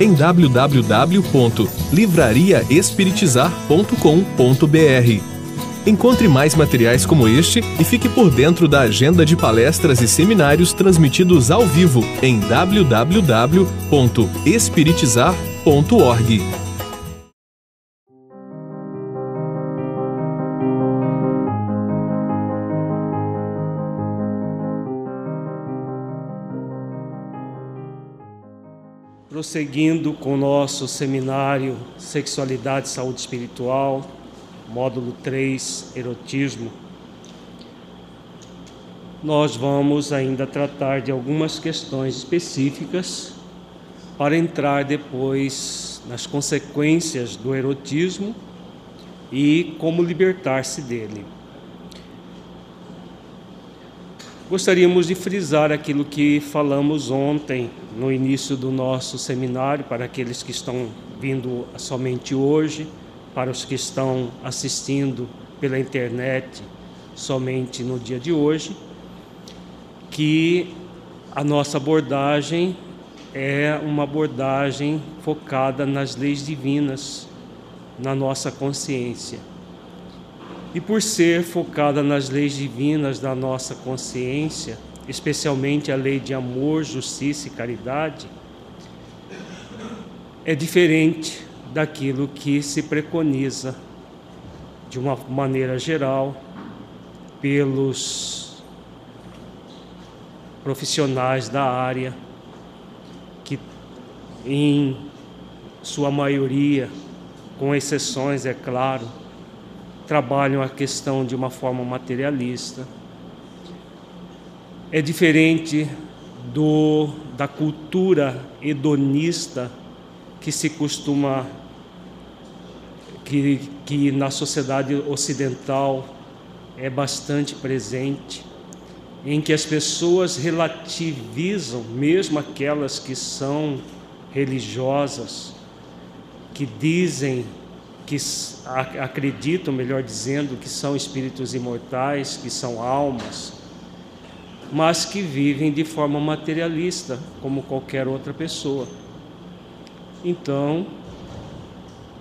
em www.livrariaespiritizar.com.br. Encontre mais materiais como este e fique por dentro da agenda de palestras e seminários transmitidos ao vivo em www.espiritizar.org. Prosseguindo com o nosso seminário Sexualidade e Saúde Espiritual, módulo 3, Erotismo, nós vamos ainda tratar de algumas questões específicas para entrar depois nas consequências do erotismo e como libertar-se dele. Gostaríamos de frisar aquilo que falamos ontem no início do nosso seminário, para aqueles que estão vindo somente hoje, para os que estão assistindo pela internet somente no dia de hoje, que a nossa abordagem é uma abordagem focada nas leis divinas, na nossa consciência e por ser focada nas leis divinas da nossa consciência, especialmente a lei de amor, justiça e caridade, é diferente daquilo que se preconiza de uma maneira geral pelos profissionais da área que em sua maioria, com exceções, é claro, trabalham a questão de uma forma materialista. É diferente do da cultura hedonista que se costuma que, que na sociedade ocidental é bastante presente, em que as pessoas relativizam, mesmo aquelas que são religiosas, que dizem que acreditam, melhor dizendo, que são espíritos imortais, que são almas, mas que vivem de forma materialista, como qualquer outra pessoa. Então,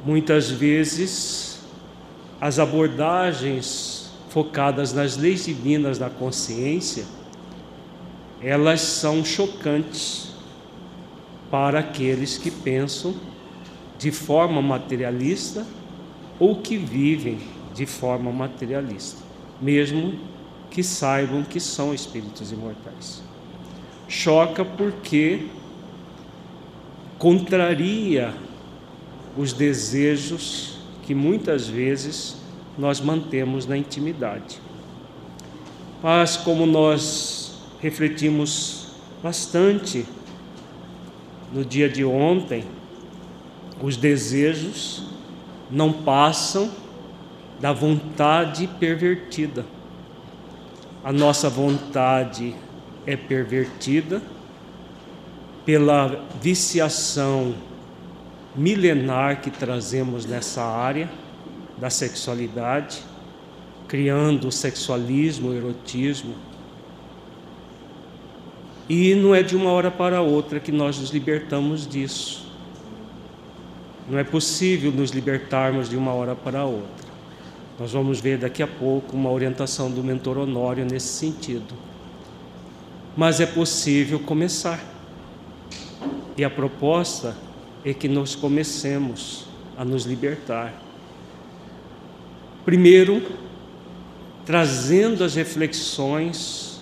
muitas vezes, as abordagens focadas nas leis divinas da consciência, elas são chocantes para aqueles que pensam de forma materialista ou que vivem de forma materialista, mesmo que saibam que são espíritos imortais. Choca porque contraria os desejos que muitas vezes nós mantemos na intimidade. Mas como nós refletimos bastante no dia de ontem, os desejos não passam da vontade pervertida. A nossa vontade é pervertida pela viciação milenar que trazemos nessa área da sexualidade, criando o sexualismo, o erotismo. E não é de uma hora para outra que nós nos libertamos disso. Não é possível nos libertarmos de uma hora para outra. Nós vamos ver daqui a pouco uma orientação do mentor Honório nesse sentido. Mas é possível começar. E a proposta é que nós comecemos a nos libertar. Primeiro, trazendo as reflexões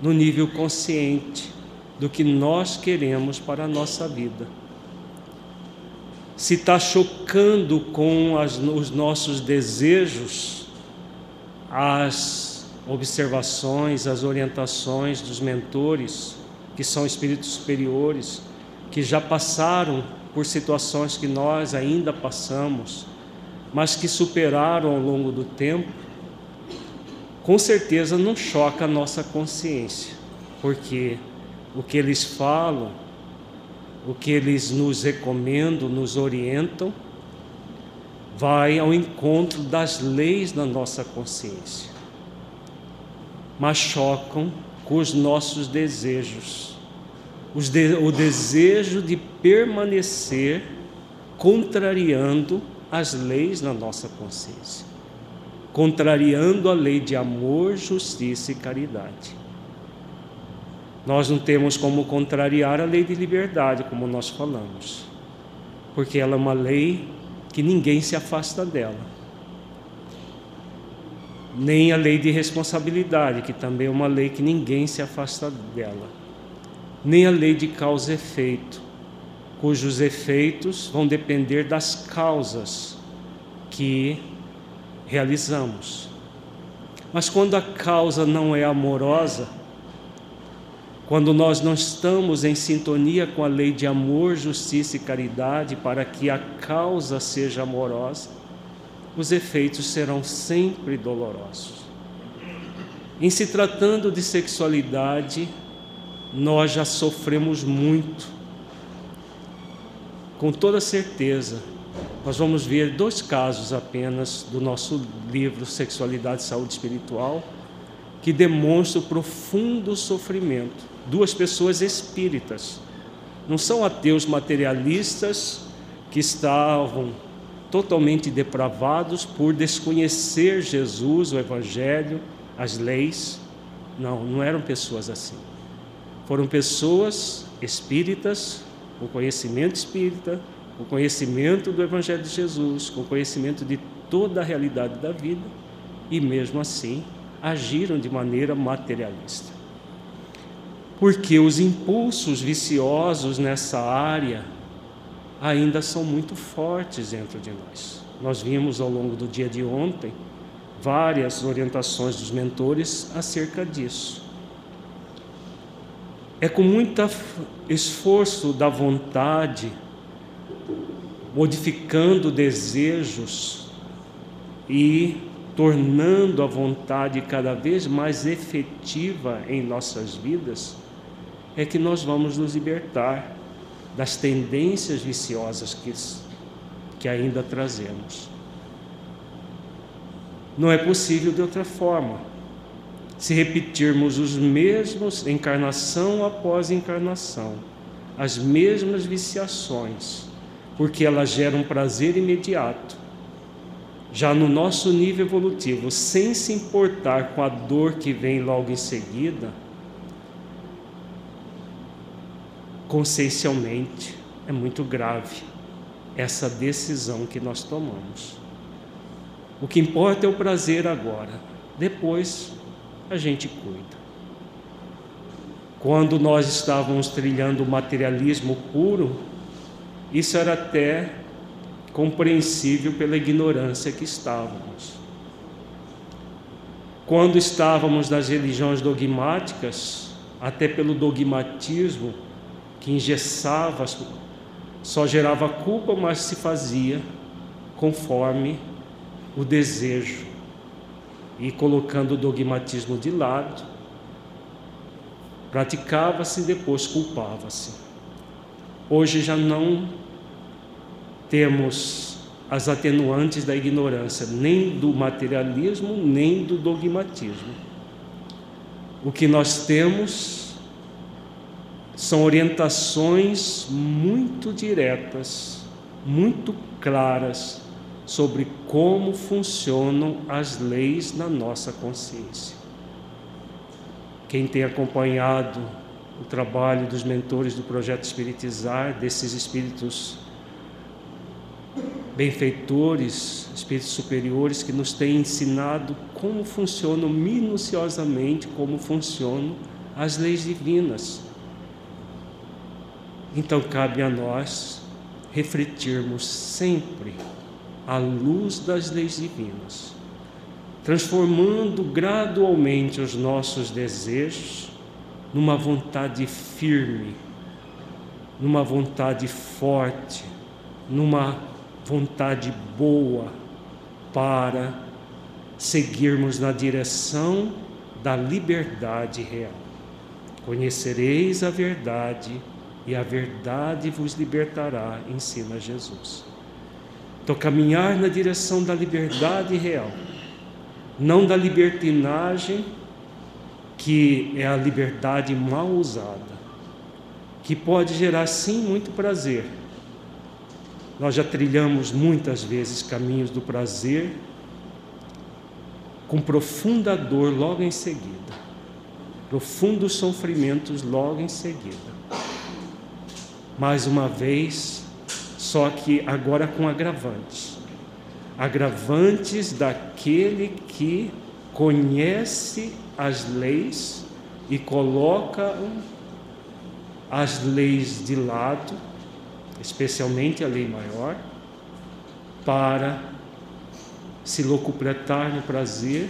no nível consciente do que nós queremos para a nossa vida se está chocando com as, os nossos desejos, as observações, as orientações dos mentores, que são espíritos superiores, que já passaram por situações que nós ainda passamos, mas que superaram ao longo do tempo, com certeza não choca a nossa consciência, porque o que eles falam, o que eles nos recomendam, nos orientam, vai ao encontro das leis da nossa consciência, mas chocam com os nossos desejos. De, o desejo de permanecer contrariando as leis na nossa consciência, contrariando a lei de amor, justiça e caridade. Nós não temos como contrariar a lei de liberdade, como nós falamos, porque ela é uma lei que ninguém se afasta dela. Nem a lei de responsabilidade, que também é uma lei que ninguém se afasta dela nem a lei de causa e efeito, cujos efeitos vão depender das causas que realizamos. Mas quando a causa não é amorosa, quando nós não estamos em sintonia com a lei de amor, justiça e caridade para que a causa seja amorosa, os efeitos serão sempre dolorosos. Em se tratando de sexualidade, nós já sofremos muito. Com toda certeza, nós vamos ver dois casos apenas do nosso livro Sexualidade e Saúde Espiritual que demonstram profundo sofrimento. Duas pessoas espíritas, não são ateus materialistas que estavam totalmente depravados por desconhecer Jesus, o Evangelho, as leis. Não, não eram pessoas assim. Foram pessoas espíritas, com conhecimento espírita, com conhecimento do Evangelho de Jesus, com conhecimento de toda a realidade da vida, e mesmo assim agiram de maneira materialista. Porque os impulsos viciosos nessa área ainda são muito fortes dentro de nós. Nós vimos ao longo do dia de ontem várias orientações dos mentores acerca disso. É com muito esforço da vontade, modificando desejos e tornando a vontade cada vez mais efetiva em nossas vidas, é que nós vamos nos libertar das tendências viciosas que, que ainda trazemos. Não é possível de outra forma se repetirmos os mesmos encarnação após encarnação, as mesmas viciações, porque elas geram prazer imediato. Já no nosso nível evolutivo, sem se importar com a dor que vem logo em seguida, consciencialmente é muito grave essa decisão que nós tomamos. O que importa é o prazer agora. Depois a gente cuida. Quando nós estávamos trilhando o materialismo puro, isso era até compreensível pela ignorância que estávamos. Quando estávamos nas religiões dogmáticas, até pelo dogmatismo que engessava, só gerava culpa, mas se fazia conforme o desejo e colocando o dogmatismo de lado, praticava-se e depois culpava-se. Hoje já não temos as atenuantes da ignorância, nem do materialismo, nem do dogmatismo. O que nós temos são orientações muito diretas, muito claras sobre como funcionam as leis na nossa consciência. Quem tem acompanhado o trabalho dos mentores do projeto Espiritizar, desses espíritos benfeitores, espíritos superiores que nos têm ensinado como funcionam minuciosamente, como funcionam as leis divinas. Então cabe a nós refletirmos sempre à luz das leis divinas, transformando gradualmente os nossos desejos numa vontade firme numa vontade forte, numa vontade boa para seguirmos na direção da liberdade real. Conhecereis a verdade e a verdade vos libertará, ensina Jesus. Então, caminhar na direção da liberdade real, não da libertinagem, que é a liberdade mal usada, que pode gerar sim muito prazer. Nós já trilhamos muitas vezes caminhos do prazer com profunda dor logo em seguida, profundos sofrimentos logo em seguida. Mais uma vez, só que agora com agravantes agravantes daquele que conhece as leis e coloca as leis de lado, especialmente a lei maior, para se locupletar no prazer,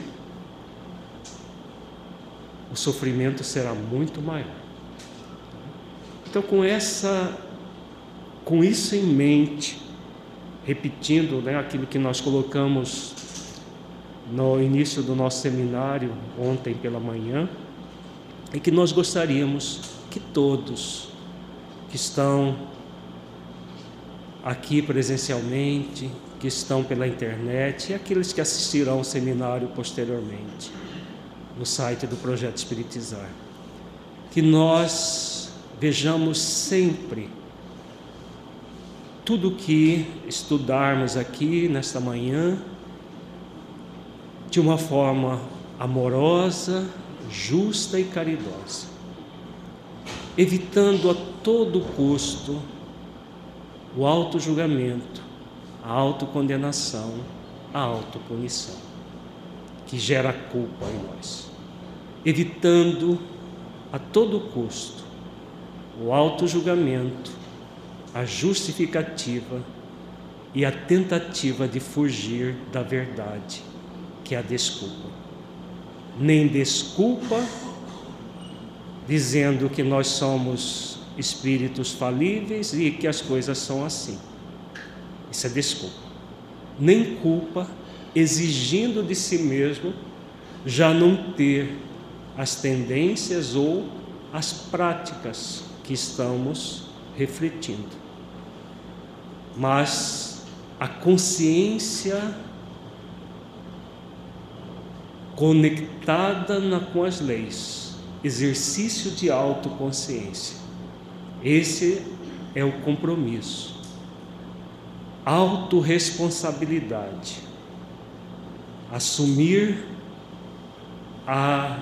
o sofrimento será muito maior. Então, com essa, com isso em mente, repetindo né, aquilo que nós colocamos no início do nosso seminário ontem pela manhã, e que nós gostaríamos que todos que estão aqui presencialmente, que estão pela internet e aqueles que assistirão ao seminário posteriormente no site do Projeto Espiritizar. Que nós vejamos sempre tudo que estudarmos aqui nesta manhã de uma forma amorosa, justa e caridosa, evitando a todo custo o auto-julgamento, a autocondenação, a autopunição, que gera culpa em nós. Evitando a todo custo o auto-julgamento, a justificativa e a tentativa de fugir da verdade, que é a desculpa. Nem desculpa dizendo que nós somos espíritos falíveis e que as coisas são assim. Isso é desculpa. Nem culpa, exigindo de si mesmo já não ter as tendências ou as práticas que estamos refletindo. Mas a consciência conectada na, com as leis, exercício de autoconsciência. Esse é o compromisso autorresponsabilidade. Assumir a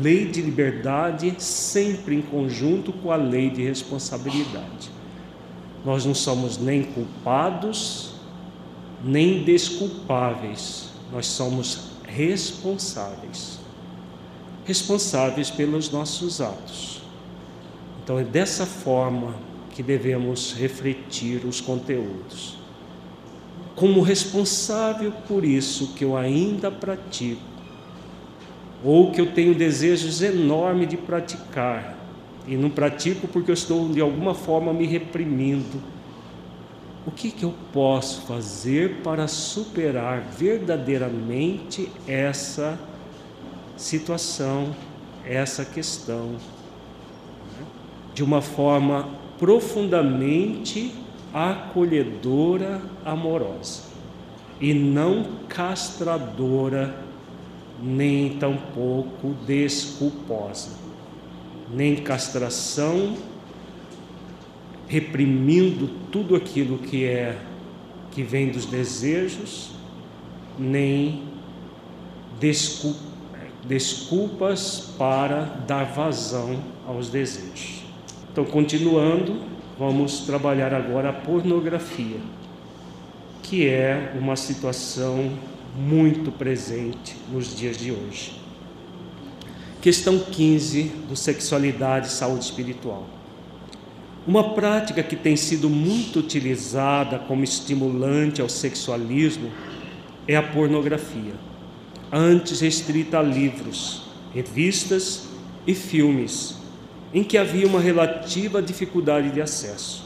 lei de liberdade sempre em conjunto com a lei de responsabilidade. Nós não somos nem culpados, nem desculpáveis, nós somos responsáveis. Responsáveis pelos nossos atos. Então é dessa forma que devemos refletir os conteúdos como responsável por isso que eu ainda pratico, ou que eu tenho desejos enormes de praticar, e não pratico porque eu estou de alguma forma me reprimindo. O que, que eu posso fazer para superar verdadeiramente essa situação, essa questão, de uma forma profundamente acolhedora, amorosa e não castradora, nem tampouco desculposa, nem castração, reprimindo tudo aquilo que é que vem dos desejos, nem desculpas para dar vazão aos desejos. Então, continuando, vamos trabalhar agora a pornografia, que é uma situação muito presente nos dias de hoje. Questão 15 do Sexualidade e Saúde Espiritual. Uma prática que tem sido muito utilizada como estimulante ao sexualismo é a pornografia, antes restrita a livros, revistas e filmes em que havia uma relativa dificuldade de acesso.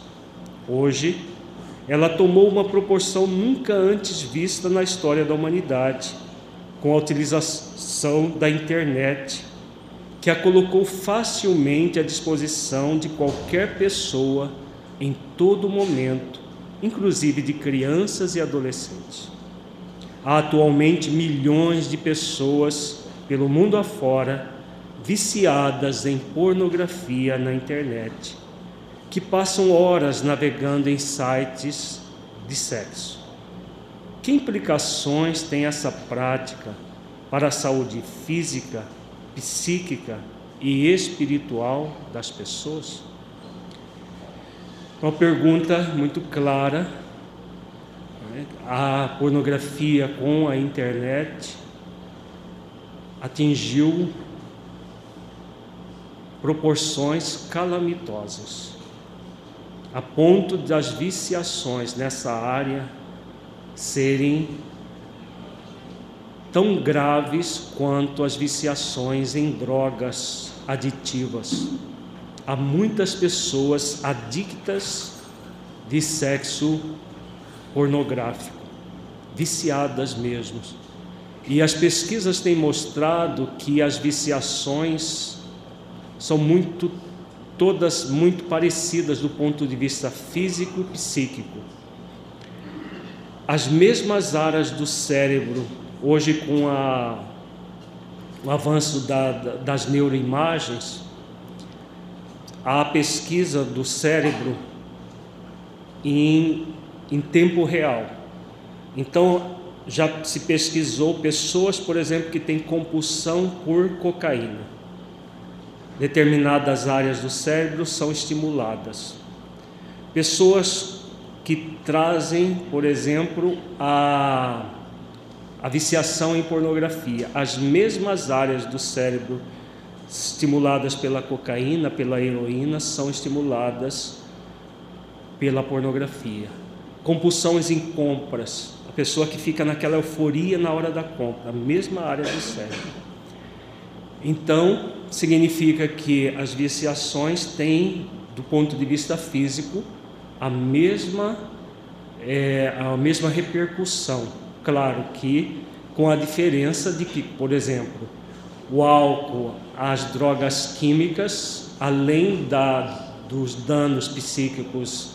Hoje, ela tomou uma proporção nunca antes vista na história da humanidade, com a utilização da internet, que a colocou facilmente à disposição de qualquer pessoa em todo momento, inclusive de crianças e adolescentes. Há atualmente milhões de pessoas pelo mundo afora viciadas em pornografia na internet, que passam horas navegando em sites de sexo. Que implicações tem essa prática para a saúde física, psíquica e espiritual das pessoas? Uma pergunta muito clara. Né? A pornografia com a internet atingiu proporções calamitosas, a ponto das viciações nessa área serem tão graves quanto as viciações em drogas aditivas. Há muitas pessoas adictas de sexo pornográfico, viciadas mesmo. E as pesquisas têm mostrado que as viciações são muito todas muito parecidas do ponto de vista físico e psíquico. As mesmas áreas do cérebro, hoje com a, o avanço da, das neuroimagens, a pesquisa do cérebro em, em tempo real. Então, já se pesquisou pessoas, por exemplo, que têm compulsão por cocaína determinadas áreas do cérebro são estimuladas. Pessoas que trazem, por exemplo, a, a viciação em pornografia, as mesmas áreas do cérebro estimuladas pela cocaína, pela heroína, são estimuladas pela pornografia. Compulsões em compras, a pessoa que fica naquela euforia na hora da compra, a mesma área do cérebro. Então, significa que as viciações têm, do ponto de vista físico, a mesma, é, a mesma repercussão. Claro que com a diferença de que, por exemplo, o álcool, as drogas químicas, além da, dos danos psíquicos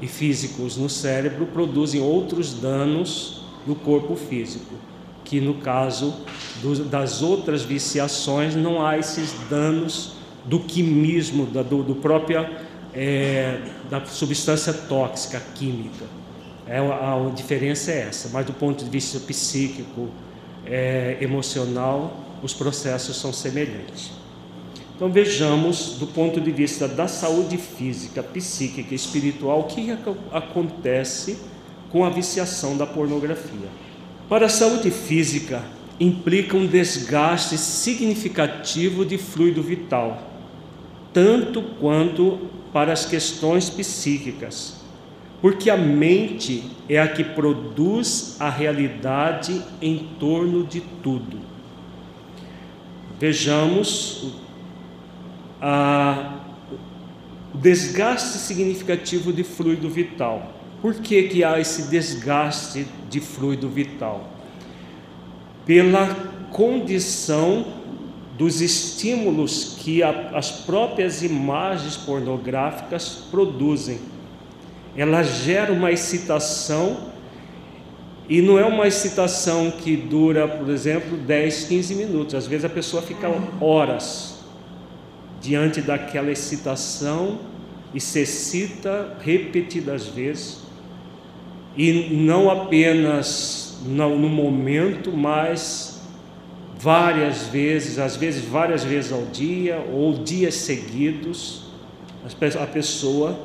e físicos no cérebro, produzem outros danos no corpo físico que no caso do, das outras viciações não há esses danos do quimismo, da do, do própria é, da substância tóxica química. É, a, a, diferença é essa, mas do ponto de vista psíquico, é, emocional, os processos são semelhantes. Então vejamos do ponto de vista da saúde física, psíquica e espiritual o que acontece com a viciação da pornografia. Para a saúde física, implica um desgaste significativo de fluido vital, tanto quanto para as questões psíquicas, porque a mente é a que produz a realidade em torno de tudo. Vejamos a, o desgaste significativo de fluido vital. Por que, que há esse desgaste de fluido vital? Pela condição dos estímulos que a, as próprias imagens pornográficas produzem. Ela gera uma excitação e não é uma excitação que dura, por exemplo, 10, 15 minutos. Às vezes a pessoa fica horas diante daquela excitação e se excita repetidas vezes e não apenas no, momento, mas várias vezes, às vezes várias vezes ao dia ou dias seguidos, a pessoa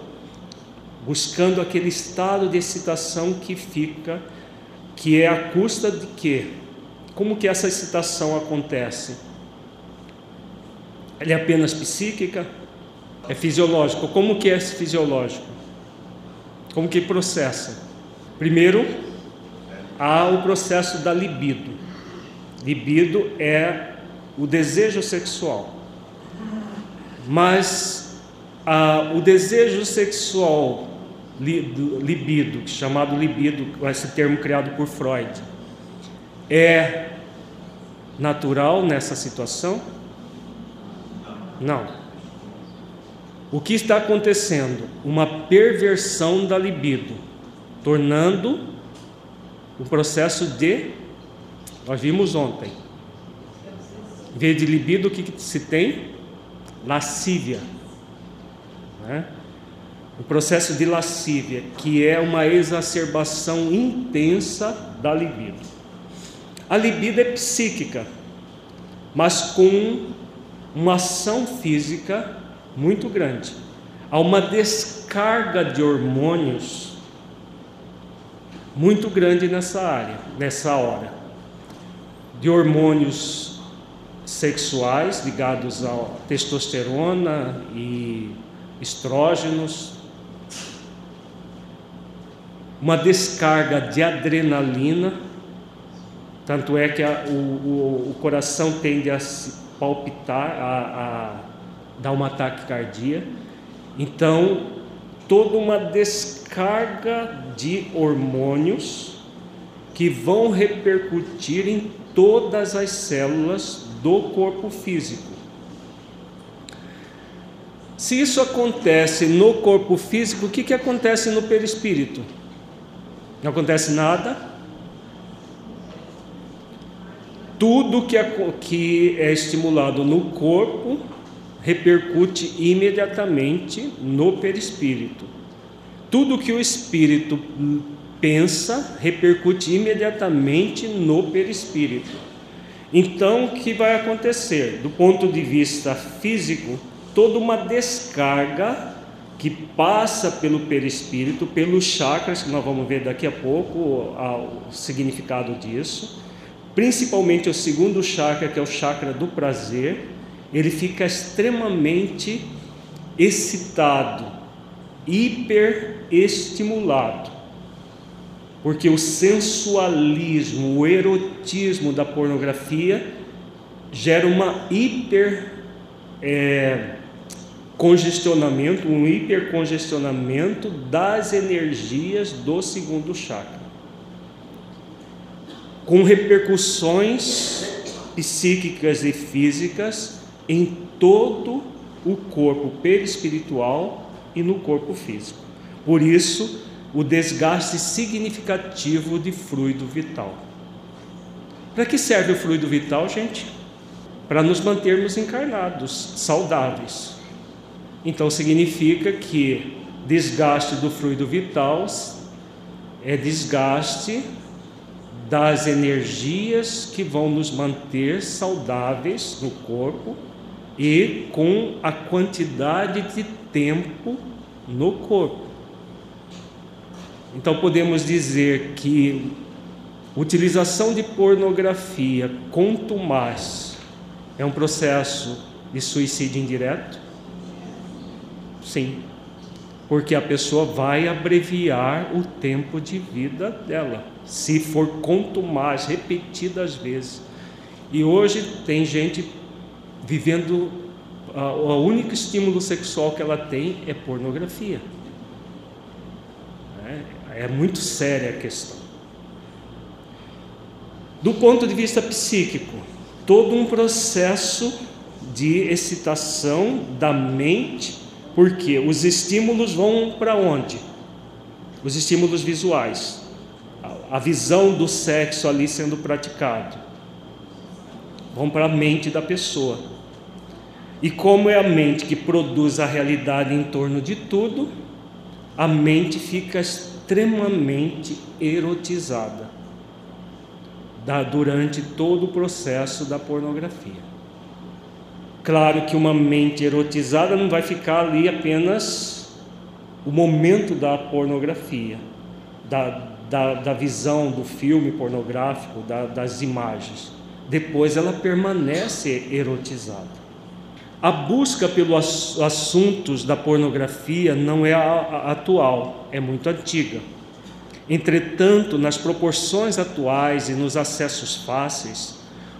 buscando aquele estado de excitação que fica, que é a custa de quê? Como que essa excitação acontece? Ela é apenas psíquica? É fisiológico? Como que é fisiológico? Como que processa? Primeiro, há o processo da libido. Libido é o desejo sexual. Mas ah, o desejo sexual, libido, chamado libido, esse termo criado por Freud, é natural nessa situação? Não. O que está acontecendo? Uma perversão da libido, tornando o processo de. Nós vimos ontem. Em vez de libido, o que se tem? Lascívia. Né? O processo de lascívia, que é uma exacerbação intensa da libido. A libido é psíquica, mas com uma ação física muito grande. Há uma descarga de hormônios muito grande nessa área, nessa hora. De hormônios sexuais ligados à testosterona e estrógenos, uma descarga de adrenalina, tanto é que a, o, o, o, coração tende a se palpitar, a, a dá um ataque cardíaco. Então, toda uma descarga de hormônios que vão repercutir em todas as células do corpo físico. Se isso acontece no corpo físico, o que, que acontece no perispírito? Não acontece nada? Tudo que é, que é estimulado no corpo repercute imediatamente no perispírito. Tudo que o espírito pensa repercute imediatamente no perispírito. Então, o que vai acontecer? Do ponto de vista físico, toda uma descarga que passa pelo perispírito, pelos chakras, que nós vamos ver daqui a pouco o significado disso, principalmente o segundo chakra, que é o chakra do prazer, ele fica extremamente excitado, hiperestimulado. Porque o sensualismo, o erotismo da pornografia gera uma hiper é, congestionamento, um hipercongestionamento das energias do segundo chakra, com repercussões psíquicas e físicas em todo o corpo perispiritual e no corpo físico. Por isso, o desgaste significativo de fluido vital. Para que serve o fluido vital, gente? Para nos mantermos encarnados, saudáveis. Então significa que desgaste do fluido vital é desgaste das energias que vão nos manter saudáveis no corpo e com a quantidade de tempo no corpo. Então podemos dizer que utilização de pornografia mais é um processo de suicídio indireto? Sim, porque a pessoa vai abreviar o tempo de vida dela, se for mais repetidas vezes. E hoje tem gente vivendo, o único estímulo sexual que ela tem é pornografia. É, muito séria a questão. Do ponto de vista psíquico, todo um processo de excitação da mente, porque os estímulos vão para onde? Os estímulos visuais, a visão do sexo ali sendo praticado, vão para a mente da pessoa. E como é a mente que produz a realidade em torno de tudo, a mente fica extremamente erotizada durante todo o processo da pornografia. Claro que uma mente erotizada não vai ficar ali apenas o momento da pornografia, da, da, da visão do filme pornográfico, da, das imagens. Depois ela permanece erotizada. A busca pelos assuntos da pornografia não é atual, é muito antiga. Entretanto, nas proporções atuais e nos acessos fáceis,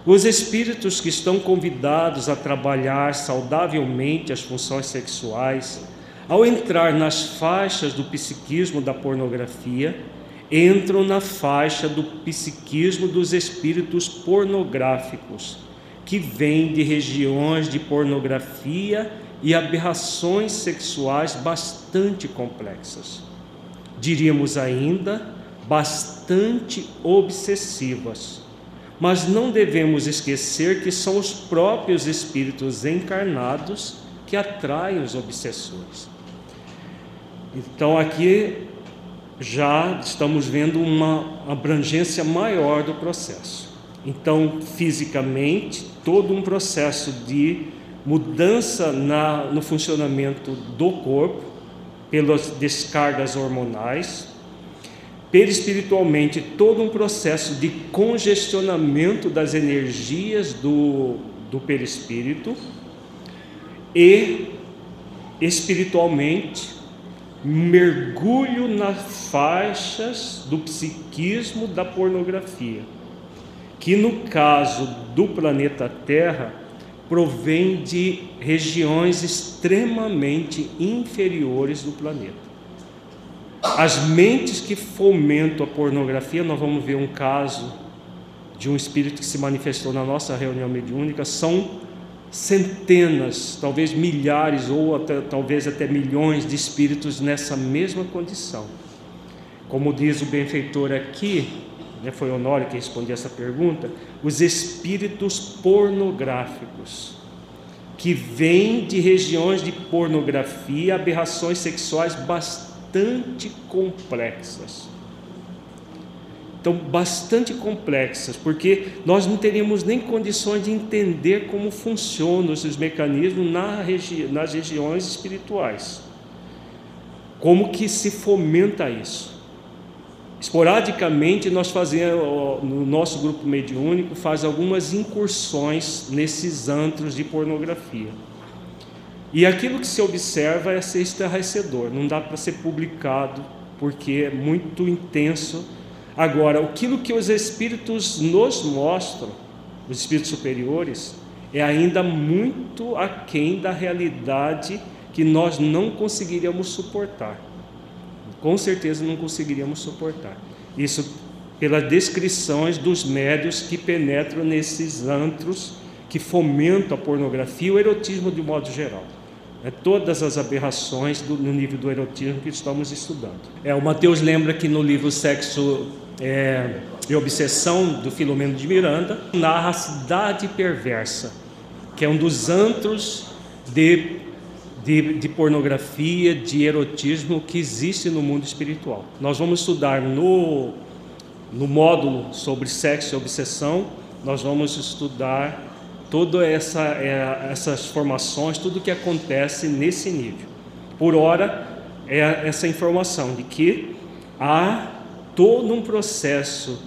Os espíritos que estão convidados a trabalhar saudavelmente as funções sexuais, ao entrar nas faixas do psiquismo da pornografia, entram na faixa do psiquismo dos espíritos pornográficos, que vêm de regiões de pornografia e aberrações sexuais bastante complexas. Diríamos ainda, bastante obsessivas. Mas não devemos esquecer que são os próprios espíritos encarnados que atraem os obsessores. Então aqui já estamos vendo uma abrangência maior do processo. Então, fisicamente, todo um processo de mudança na, no funcionamento do corpo, pelas descargas hormonais, perispiritualmente, todo um processo de congestionamento das energias do, do perispírito, e espiritualmente, mergulho nas faixas do psiquismo da pornografia, que no caso do planeta Terra provém de regiões extremamente inferiores do planeta. As mentes que fomentam a pornografia, nós vamos ver um caso de um espírito que se manifestou na nossa reunião mediúnica, são centenas, talvez milhares ou até, talvez até milhões de espíritos nessa mesma condição. Como diz o benfeitor aqui, né, foi Honório que respondeu essa pergunta, os espíritos pornográficos, que vêm de regiões de pornografia, aberrações sexuais bastante complexas então bastante complexas, porque nós não teríamos nem condições de entender como funcionam esses mecanismos na regi nas regiões espirituais. Como que se fomenta isso? Esporadicamente nós fazemos, no nosso grupo mediúnico, faz algumas incursões nesses antros de pornografia. E aquilo que se observa é ser estarrecedor, não dá para ser publicado porque é muito intenso Agora, aquilo que os espíritos nos mostram, os espíritos superiores, é ainda muito aquém da realidade que nós não conseguiríamos suportar. Com certeza não conseguiríamos suportar. Isso pelas descrições dos médios que penetram nesses antros que fomentam a pornografia e o erotismo de modo geral. É, todas as aberrações do, no nível do erotismo que estamos estudando. É, o Mateus lembra que no livro Sexo é, e Obsessão, do Filomeno de Miranda, narra a cidade perversa, que é um dos antros de, de, de pornografia, de erotismo que existe no mundo espiritual. Nós vamos estudar no, no módulo sobre sexo e obsessão, nós vamos estudar todas essa, é, essas formações, tudo que acontece nesse nível. Por hora, é essa informação de que há todo um processo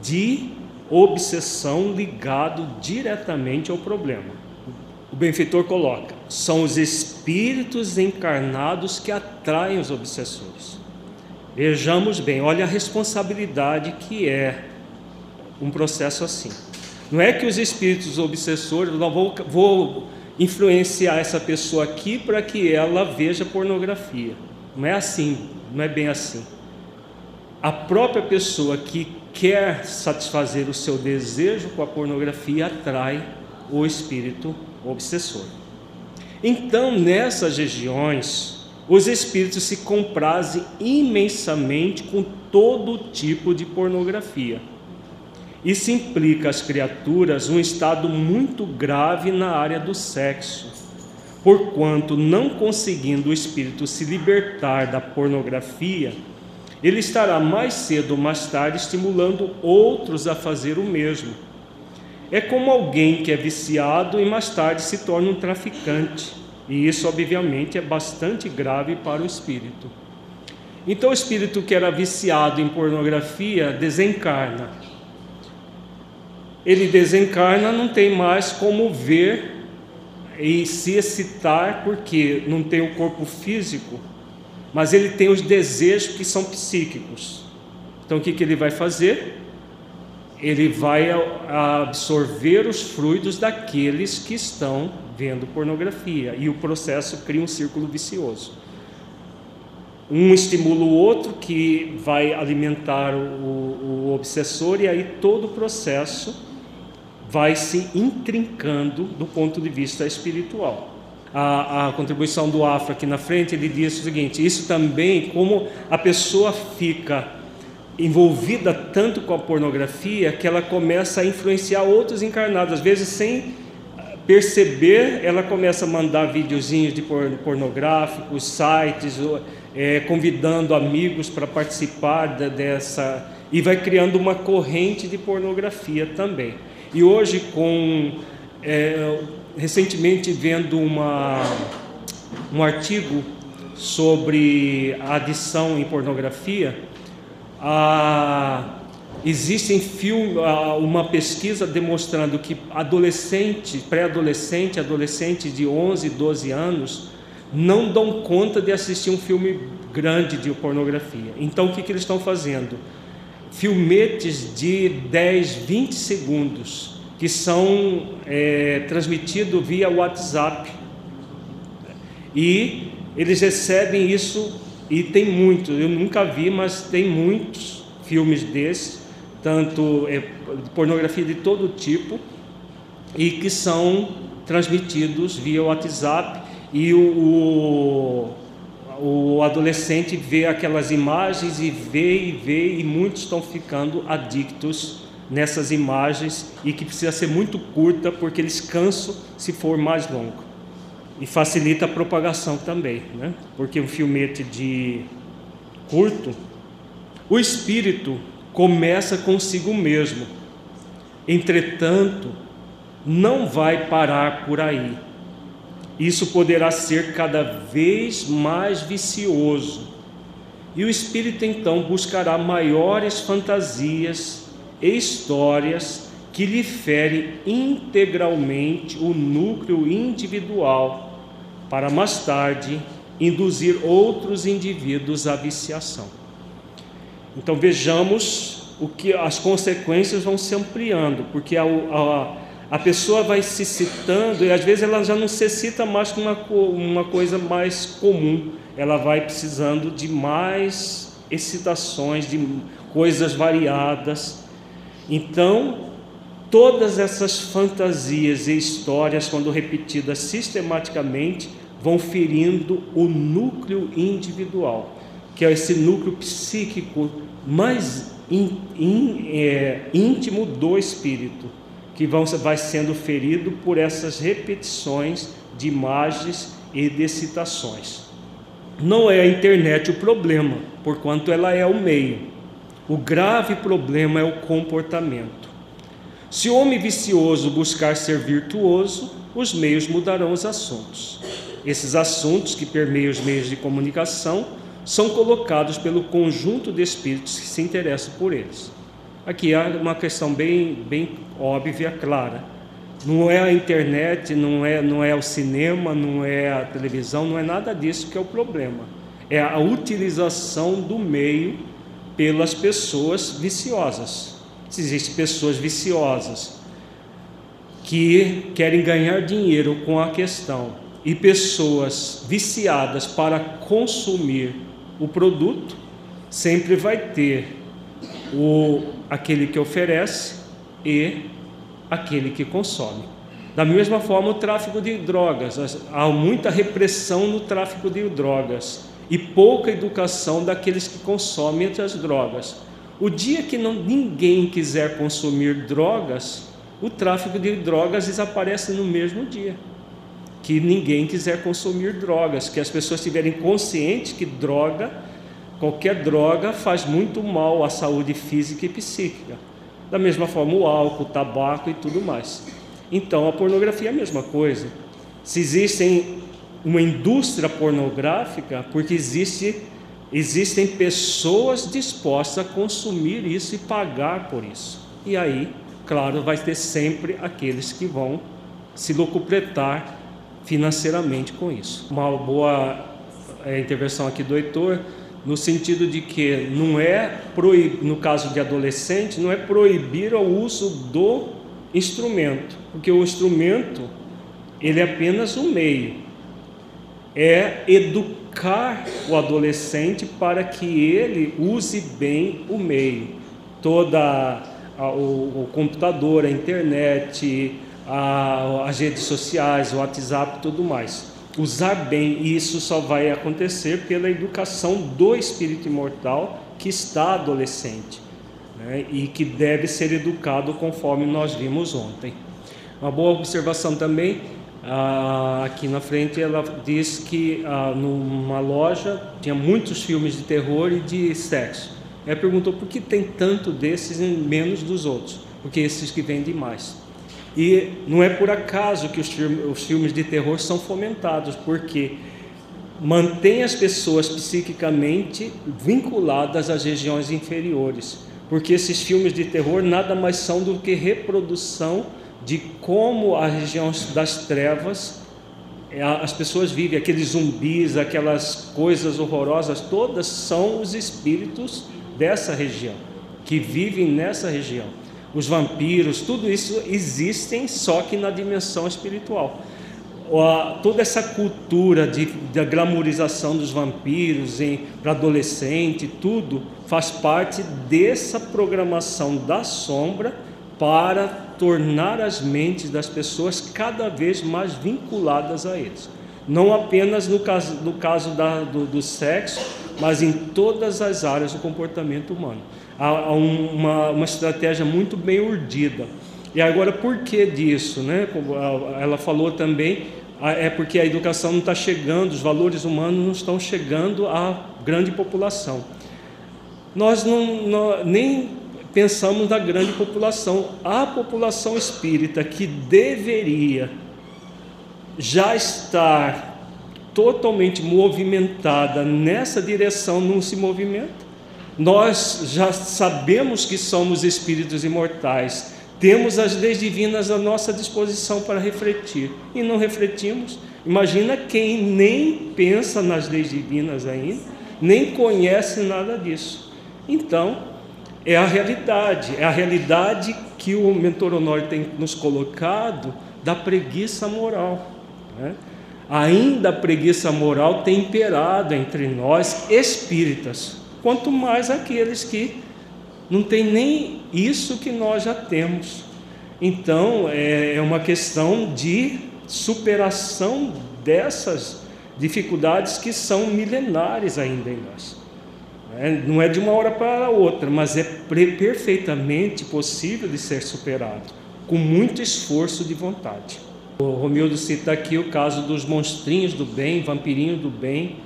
de obsessão ligado diretamente ao problema. Benfeitor coloca: são os espíritos encarnados que atraem os obsessores. Vejamos bem, olha a responsabilidade que é um processo assim. Não é que os espíritos obsessores, não vou, vou influenciar essa pessoa aqui para que ela veja pornografia. Não é assim, não é bem assim a própria pessoa que quer satisfazer o seu desejo com a pornografia atrai o espírito obsessor. Então, nessas regiões, os espíritos se comprazem imensamente com todo tipo de pornografia. Isso implica às criaturas um estado muito grave na área do sexo, porquanto, não conseguindo o espírito se libertar da pornografia, ele estará mais cedo ou mais tarde estimulando outros a fazer o mesmo. É como alguém que é viciado e mais tarde se torna um traficante, e isso, obviamente, é bastante grave para o espírito. Então, o espírito que era viciado em pornografia desencarna. Ele desencarna, não tem mais como ver e se excitar, porque não tem o corpo físico mas ele tem os desejos que são psíquicos. Então o que, que ele vai fazer? Ele vai absorver os frutos daqueles que estão vendo pornografia e o processo cria um círculo vicioso. Um estimula o outro que vai alimentar o, o obsessor e aí todo o processo vai se intrincando do ponto de vista espiritual. A, a, contribuição do Afro aqui na frente, ele diz o seguinte: isso também, como a pessoa fica envolvida tanto com a pornografia que ela começa a influenciar outros encarnados, às vezes sem perceber, ela começa a mandar videozinhos de pornográficos, sites, é, convidando amigos para participar dessa e vai criando uma corrente de pornografia também. E hoje, com é, recentemente vendo uma, um artigo sobre a adição em pornografia, ah, existe filme, uma pesquisa demonstrando que adolescente, pré-adolescente, adolescente de 11, 12 anos não dão conta de assistir um filme grande de pornografia. Então o que, que eles estão fazendo? Filmetes de 10, 20 segundos que são é, transmitidos via WhatsApp. E eles recebem isso e tem muitos, eu nunca vi, mas tem muitos filmes desses, tanto é, pornografia de todo tipo, e que são transmitidos via WhatsApp e o, o, o adolescente vê aquelas imagens e vê e vê e muitos estão ficando adictos nessas imagens e que precisa ser muito curta porque eles cansam se for mais longo e facilita a propagação também, né? Porque um filmete de curto, o espírito começa consigo mesmo. Entretanto, não vai parar por aí. Isso poderá ser cada vez mais vicioso. E o espírito então buscará maiores fantasias e histórias que lhe fere integralmente o núcleo individual para mais tarde induzir outros indivíduos à viciação. Então vejamos o que as consequências vão se ampliando, porque a, a, a pessoa vai se citando e às vezes ela já não se cita mais como uma, uma coisa mais comum, ela vai precisando de mais excitações, de coisas variadas. Então, todas essas fantasias e histórias, quando repetidas sistematicamente, vão ferindo o núcleo individual, que é esse núcleo psíquico mais in, in, é, íntimo do espírito, que vão, vai sendo ferido por essas repetições de imagens e de citações. Não é a internet o problema, porquanto ela é o meio. O grave problema é o comportamento. Se o homem vicioso buscar ser virtuoso, os meios mudarão os assuntos. Esses assuntos que permeiam os meios de comunicação são colocados pelo conjunto de espíritos que se interessam por eles. Aqui há uma questão bem, bem óbvia, clara. Não é a internet, não é, não é o cinema, não é a televisão, não é nada disso que é o problema. É a utilização do meio pelas pessoas viciosas. Existem pessoas viciosas que querem ganhar dinheiro com a questão e pessoas viciadas para consumir o produto, sempre vai ter o aquele que oferece e aquele que consome. Da mesma forma, o tráfico de drogas, há muita repressão no tráfico de drogas e pouca educação daqueles que consomem as drogas. O dia que não, ninguém quiser consumir drogas, o tráfico de drogas desaparece no mesmo dia que ninguém quiser consumir drogas, que as pessoas estiverem conscientes que droga, qualquer droga faz muito mal à saúde física e psíquica. Da mesma forma o álcool, o tabaco e tudo mais. Então a pornografia é a mesma coisa. Se existe uma indústria pornográfica, porque existe, existem pessoas dispostas a consumir isso e pagar por isso. E aí, claro, vai ter sempre aqueles que vão se locupletar financeiramente com isso. Uma boa é, intervenção aqui do Heitor no sentido de que não é proib... no caso de adolescente, não é proibir o uso do instrumento, porque o instrumento ele é apenas um meio. É educar o adolescente para que ele use bem o meio. Toda a, o, o, computador, a internet, a, as redes sociais, o WhatsApp, tudo mais. Usar bem, e isso só vai acontecer pela educação do espírito imortal que está adolescente né, e que deve ser educado conforme nós vimos ontem. Uma boa observação também, ah, aqui na frente ela diz que ah, numa loja tinha muitos filmes de terror e de sexo. Ela perguntou por que tem tanto desses e menos dos outros, porque esses que vendem mais. E não é por acaso que os filmes, de terror são fomentados, porque mantém as pessoas psiquicamente vinculadas às regiões inferiores, porque esses filmes de terror nada mais são do que reprodução de como a região das trevas é, as pessoas vivem, aqueles zumbis, aquelas coisas horrorosas, todas são os espíritos dessa região, que vivem nessa região. Os vampiros, tudo isso existem só que na dimensão espiritual. Toda essa cultura de, da glamorização dos vampiros para adolescente, tudo faz parte dessa programação da sombra para tornar as mentes das pessoas cada vez mais vinculadas a eles. Não apenas no caso, no caso da, do, do sexo, mas em todas as áreas do comportamento humano. Há uma, uma estratégia muito bem urdida. E agora, por que disso? Né? Ela falou também, é porque a educação não está chegando, os valores humanos não estão chegando à grande população. Nós não, não nem pensamos na grande população. A população espírita que deveria já estar totalmente movimentada nessa direção não se movimenta. Nós já sabemos que somos espíritos imortais, temos as leis divinas à nossa disposição para refletir e não refletimos. Imagina quem nem pensa nas leis divinas ainda, nem conhece nada disso. Então, é a realidade, é a realidade que o mentor Honório tem nos colocado da preguiça moral. Né? Ainda a preguiça moral tem imperado entre nós espíritas, quanto mais aqueles que não têm nem isso que nós já temos. Então, é, é uma questão de superação dessas dificuldades que são milenares ainda em nós. É, não é de uma hora para outra, mas é perfeitamente possível de ser superado, com muito esforço de vontade. O Romildo cita aqui o caso dos monstrinhos do bem, vampirinho do bem.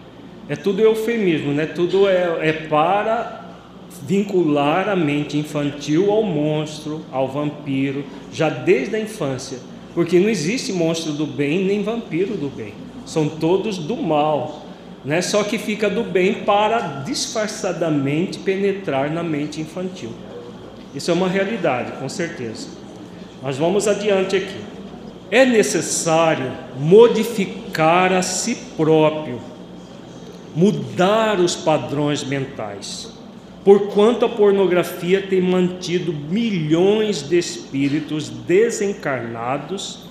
É tudo eufemismo, né? tudo é, é para vincular a mente infantil ao monstro, ao vampiro, já desde a infância. Porque não existe monstro do bem nem vampiro do bem. São todos do mal, né? só que fica do bem para disfarçadamente penetrar na mente infantil. Isso é uma realidade, com certeza. Mas vamos adiante aqui. É necessário modificar a si próprio, mudar os padrões mentais, porquanto a pornografia tem mantido milhões de espíritos desencarnados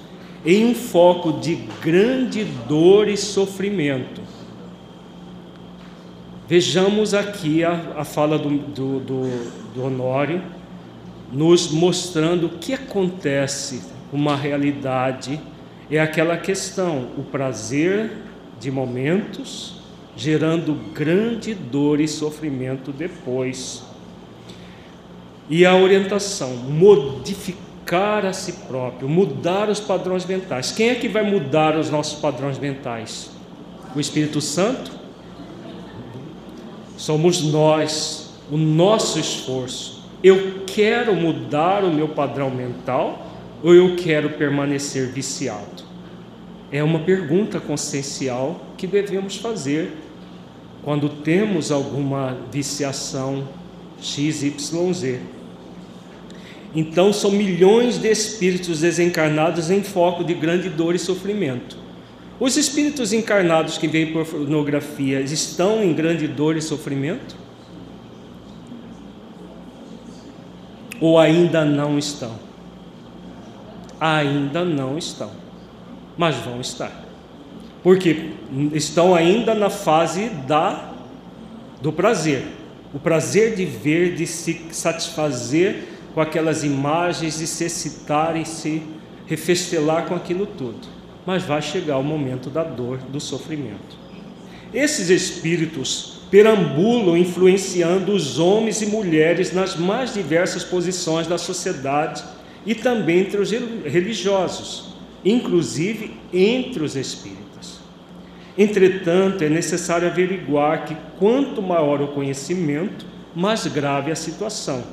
em um foco de grande dor e sofrimento. Vejamos aqui a, a fala do, do, do, do Honório, nos mostrando o que acontece, uma realidade, é aquela questão, o prazer de momentos, gerando grande dor e sofrimento depois. E a orientação, modificar a si próprio, mudar os padrões mentais. Quem é que vai mudar os nossos padrões mentais? O Espírito Santo? somos nós, o nosso esforço. Eu quero mudar o meu padrão mental ou eu quero permanecer viciado? É uma pergunta consciencial que devemos fazer quando temos alguma viciação XYZ. Então, são milhões de espíritos desencarnados em foco de grande dor e sofrimento. Os espíritos encarnados que veem por pornografia estão em grande dor e sofrimento? Ou ainda não estão? Ainda não estão, mas vão estar. Porque estão ainda na fase da do prazer. O prazer de ver, de se satisfazer com aquelas imagens, de se excitar e se refestelar com aquilo tudo mas vai chegar o momento da dor, do sofrimento. Esses espíritos perambulam influenciando os homens e mulheres nas mais diversas posições da sociedade e também entre os religiosos, inclusive entre os espíritas. Entretanto, é necessário averiguar que quanto maior o conhecimento, mais grave a situação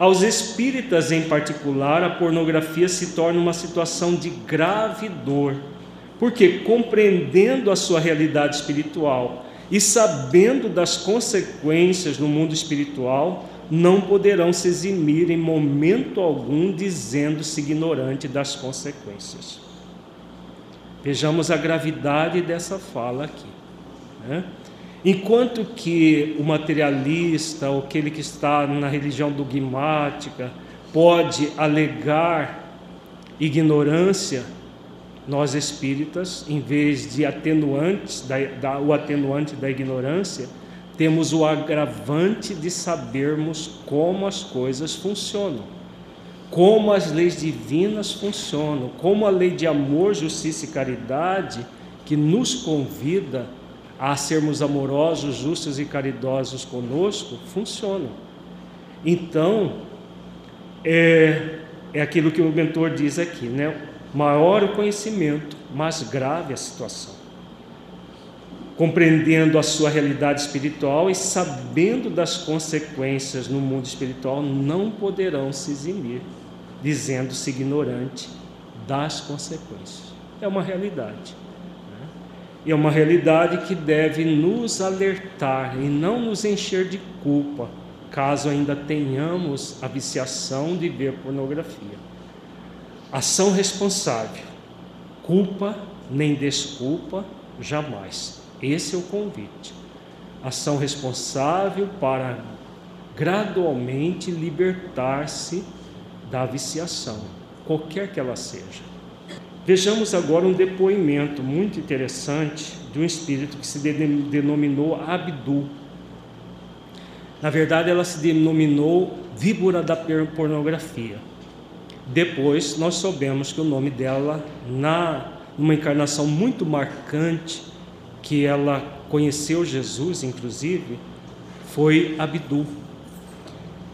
aos espíritas em particular, a pornografia se torna uma situação de grave dor, porque compreendendo a sua realidade espiritual e sabendo das consequências no mundo espiritual, não poderão se eximir em momento algum dizendo-se ignorante das consequências. Vejamos a gravidade dessa fala aqui. Né? Enquanto que o materialista, ou aquele que está na religião dogmática, pode alegar ignorância, nós espíritas, em vez de atenuantes, da, da, o atenuante da ignorância, temos o agravante de sabermos como as coisas funcionam, como as leis divinas funcionam, como a lei de amor, justiça e caridade que nos convida a sermos amorosos, justos e caridosos conosco, funcionam. Então, é, é aquilo que o mentor diz aqui, né? Maior o conhecimento, mais grave a situação. Compreendendo a sua realidade espiritual e sabendo das consequências no mundo espiritual, não poderão se eximir, dizendo-se ignorante das consequências. É uma realidade. E é uma realidade que deve nos alertar e não nos encher de culpa, caso ainda tenhamos a viciação de ver pornografia. Ação responsável, culpa nem desculpa, jamais. Esse é o convite. Ação responsável para gradualmente libertar-se da viciação, qualquer que ela seja. Vejamos agora um depoimento muito interessante de um espírito que se denominou Abdu. Na verdade, ela se denominou víbora da pornografia. Depois, nós soubemos que o nome dela, na uma encarnação muito marcante, que ela conheceu Jesus, inclusive, foi Abdu.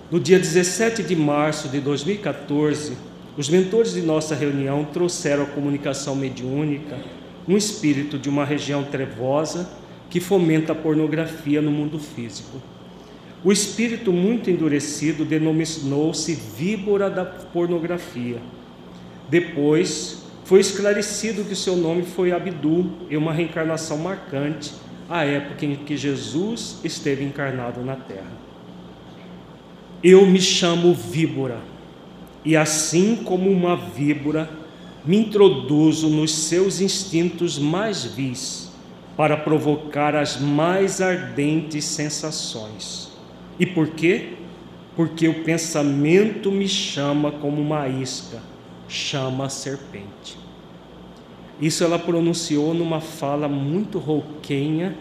No dia 17 de março de 2014, os mentores de nossa reunião trouxeram à comunicação mediúnica um espírito de uma região trevosa que fomenta a pornografia no mundo físico. O espírito muito endurecido denominou-se víbora da pornografia. Depois foi esclarecido que seu nome foi Abdu e uma reencarnação marcante à época em que Jesus esteve encarnado na terra. Eu me chamo víbora e assim como uma víbora, me introduzo nos seus instintos mais vis para provocar as mais ardentes sensações. E por quê? Porque o pensamento me chama como uma isca, chama a serpente. Isso ela pronunciou numa fala muito rouquenha,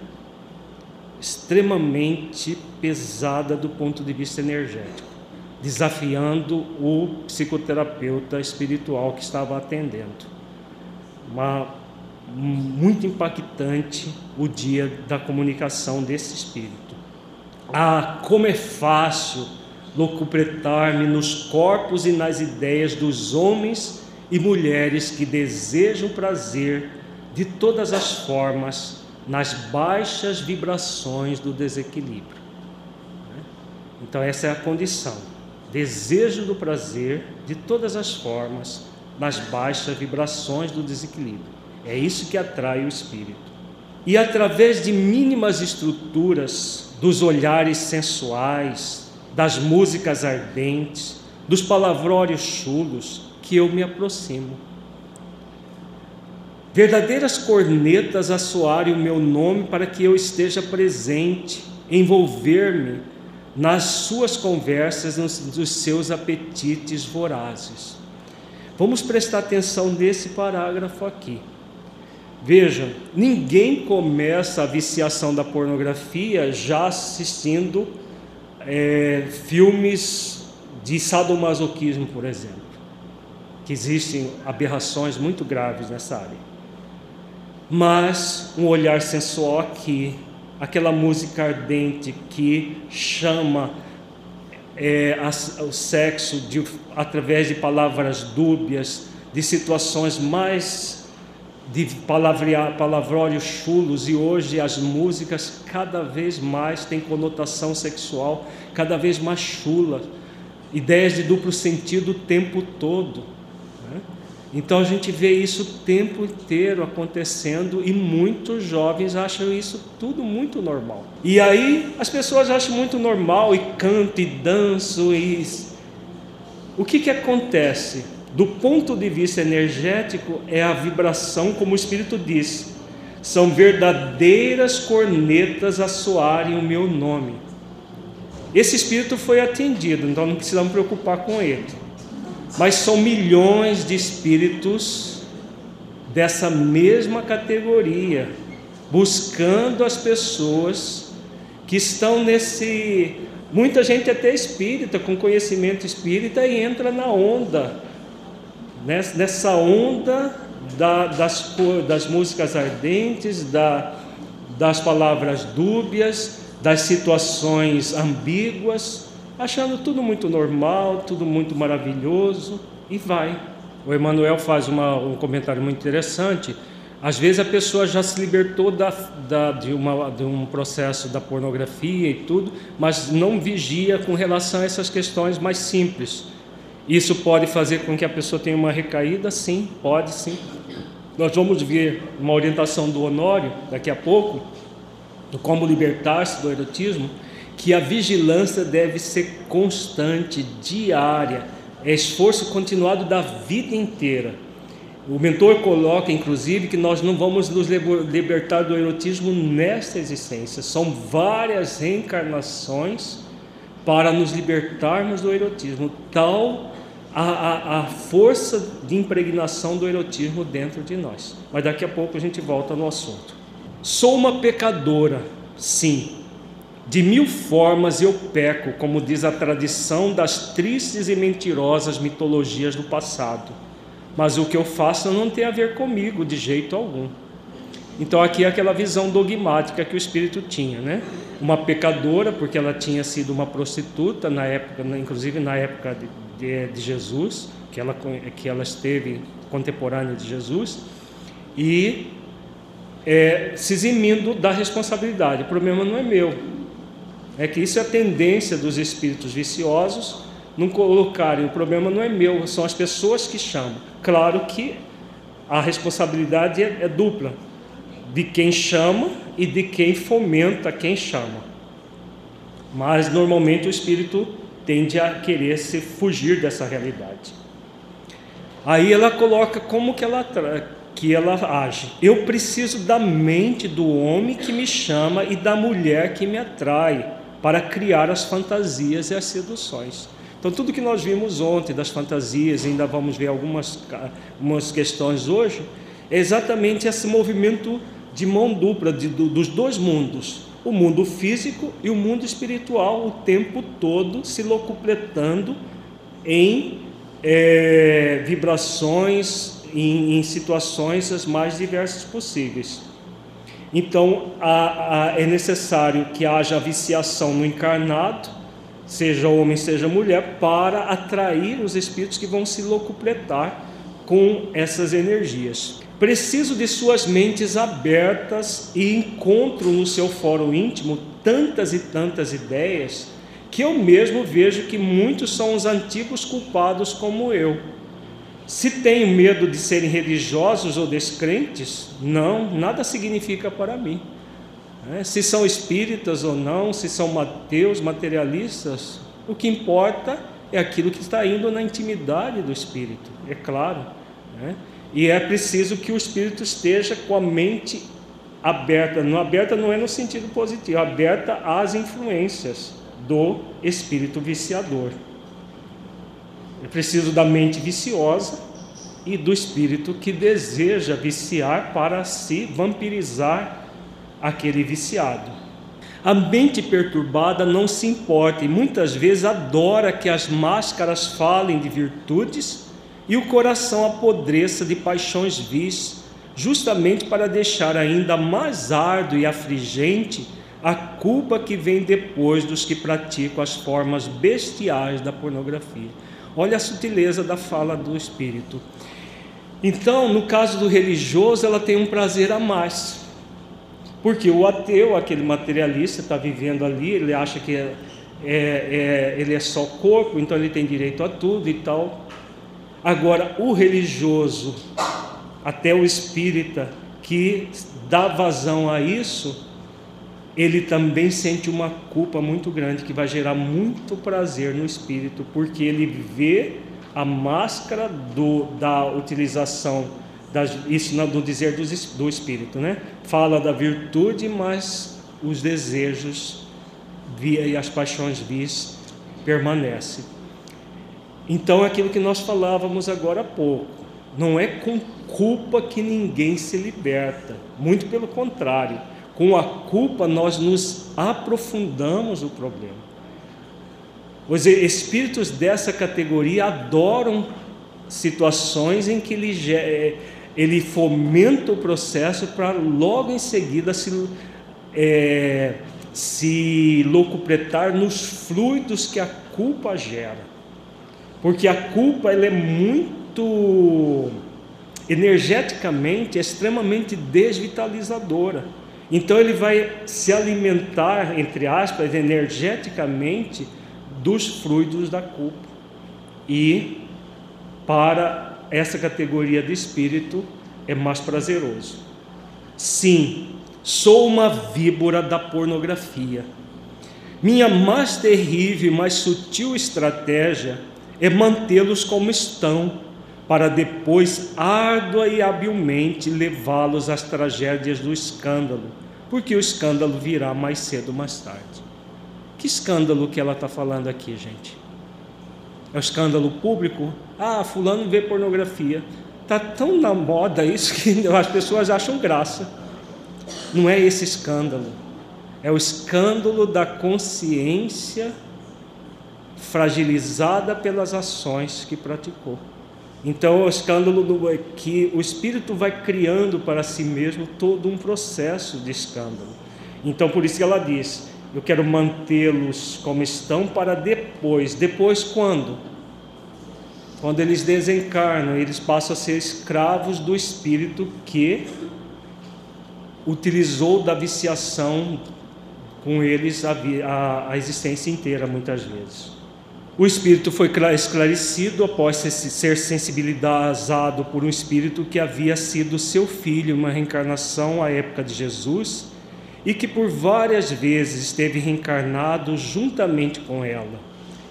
extremamente pesada do ponto de vista energético desafiando o psicoterapeuta espiritual que estava atendendo. Uma, muito impactante o dia da comunicação desse espírito. Ah, como é fácil locupletar-me nos corpos e nas ideias dos homens e mulheres que desejam prazer de todas as formas nas baixas vibrações do desequilíbrio. Então, essa é a condição desejo do prazer de todas as formas, nas baixas vibrações do desequilíbrio. É isso que atrai o espírito. E através de mínimas estruturas, dos olhares sensuais, das músicas ardentes, dos palavrórios chulos, que eu me aproximo. Verdadeiras cornetas a soarem o meu nome para que eu esteja presente, envolver-me nas suas conversas, nos, nos seus apetites vorazes. Vamos prestar atenção nesse parágrafo aqui. Veja, ninguém começa a viciação da pornografia já assistindo é, filmes de sadomasoquismo, por exemplo, que existem aberrações muito graves nessa área. Mas um olhar sensual aqui, aquela música ardente que chama é, a, o sexo de, através de palavras dúbias, de situações mais de palavrórios chulos e hoje as músicas cada vez mais têm conotação sexual, cada vez mais chula, ideias de duplo sentido o tempo todo. Então a gente vê isso o tempo inteiro acontecendo e muitos jovens acham isso tudo muito normal. E aí as pessoas acham muito normal e canto e danço e o que que acontece? Do ponto de vista energético, é a vibração, como o Espírito diz, são verdadeiras cornetas a soarem o meu nome. Esse Espírito foi atendido, então não precisamos preocupar com ele. Mas são milhões de espíritos dessa mesma categoria, buscando as pessoas que estão nesse. Muita gente até espírita, com conhecimento espírita, e entra na onda nessa onda da, das, das músicas ardentes, da, das palavras dúbias, das situações ambíguas, achando tudo muito normal, tudo muito maravilhoso e vai. O Emmanuel faz uma, um comentário muito interessante. Às vezes a pessoa já se libertou da, da, de, uma, de um processo da pornografia e tudo, mas não vigia com relação a essas questões mais simples isso pode fazer com que a pessoa tenha uma recaída? Sim, pode sim. Nós vamos ver uma orientação do Honório daqui a pouco, do como libertar-se do erotismo, que a vigilância deve ser constante, diária, é esforço continuado da vida inteira. O mentor coloca, inclusive, que nós não vamos nos libertar do erotismo nesta existência. São várias reencarnações para nos libertarmos do erotismo, tal a, a, a, força de impregnação do erotismo dentro de nós. Mas daqui a pouco a gente volta no assunto. Sou uma pecadora, sim. De mil formas eu peco, como diz a tradição das tristes e mentirosas mitologias do passado. Mas o que eu faço não tem a ver comigo de jeito algum. Então aqui é aquela visão dogmática que o espírito tinha, né? Uma pecadora, porque ela tinha sido uma prostituta na época, inclusive na época de, de, de Jesus, que ela, que ela esteve contemporânea de Jesus, e é, se eximindo da responsabilidade. O problema não é meu. É que isso é a tendência dos espíritos viciosos não colocarem. O problema não é meu, são as pessoas que chamam. Claro que a responsabilidade é, é dupla de quem chama e de quem fomenta quem chama. Mas normalmente o espírito tende a querer se fugir dessa realidade. Aí ela coloca como que ela que ela age. Eu preciso da mente do homem que me chama e da mulher que me atrai para criar as fantasias e as seduções. Então tudo que nós vimos ontem das fantasias, ainda vamos ver algumas, algumas questões hoje, é exatamente esse movimento de mão dupla de, do, dos dois mundos, o mundo físico e o mundo espiritual, o tempo todo se locupletando em é, vibrações, em, em, situações as mais diversas possíveis. Então, a, a, é necessário que haja viciação no encarnado, seja homem, seja mulher, para atrair os espíritos que vão se locupletar com essas energias. Preciso de suas mentes abertas e encontro no seu fórum íntimo tantas e tantas ideias que eu mesmo vejo que muitos são os antigos culpados como eu. Se tenho medo de serem religiosos ou descrentes, não, nada significa para mim. É, se são espíritas ou não, se são mateus, materialistas, o que importa é aquilo que está indo na intimidade do espírito, é claro. Né? E é preciso que o espírito esteja com a mente aberta. Não aberta não é no sentido positivo, aberta às influências do espírito viciador. É preciso da mente viciosa e do espírito que deseja viciar para se vampirizar aquele viciado. A mente perturbada não se importa e muitas vezes adora que as máscaras falem de virtudes e o coração apodreça de paixões vis, justamente para deixar ainda mais árduo e afligente a culpa que vem depois dos que praticam as formas bestiais da pornografia. Olha a sutileza da fala do Espírito. Então, no caso do religioso, ela tem um prazer a mais. Porque o ateu, aquele materialista, está vivendo ali, ele acha que é, é, é, ele é só corpo, então ele tem direito a tudo e tal. Agora, o religioso, até o espírita, que dá vazão a isso, ele também sente uma culpa muito grande que vai gerar muito prazer no espírito, porque ele vê a máscara do, da utilização, das, isso do dizer do, do espírito, né? Fala da virtude, mas os desejos via e as paixões vis permanecem. Então, é aquilo que nós falávamos agora há pouco, não é com culpa que ninguém se liberta, muito pelo contrário com a culpa, nós nos aprofundamos o problema. Os espíritos dessa categoria adoram situações em que ele, é, ele fomenta o processo para logo em seguida se, é, se nos fluidos que a culpa gera. Porque a culpa ela é muito energeticamente extremamente desvitalizadora. Então ele vai se alimentar, entre aspas, energeticamente dos fluidos da culpa. E para essa categoria de espírito é mais prazeroso. Sim, sou uma víbora da pornografia. Minha mais terrível e mais sutil estratégia é mantê-los como estão, para depois árdua e habilmente levá-los às tragédias do escândalo, porque o escândalo virá mais cedo ou mais tarde. Que escândalo que ela está falando aqui, gente? É o escândalo público? Ah, fulano vê pornografia. Está tão na moda isso que as pessoas acham graça. Não é esse escândalo. É o escândalo da consciência fragilizada pelas ações que praticou. Então, o escândalo do, é que o espírito vai criando para si mesmo todo um processo de escândalo. Então, por isso que ela diz: Eu quero mantê-los como estão para depois. Depois, quando? Quando eles desencarnam, eles passam a ser escravos do espírito que utilizou da viciação com eles a, a, a existência inteira, muitas vezes. O espírito foi esclarecido após ser sensibilizado por um espírito que havia sido seu filho, uma reencarnação à época de Jesus, e que por várias vezes esteve reencarnado juntamente com ela.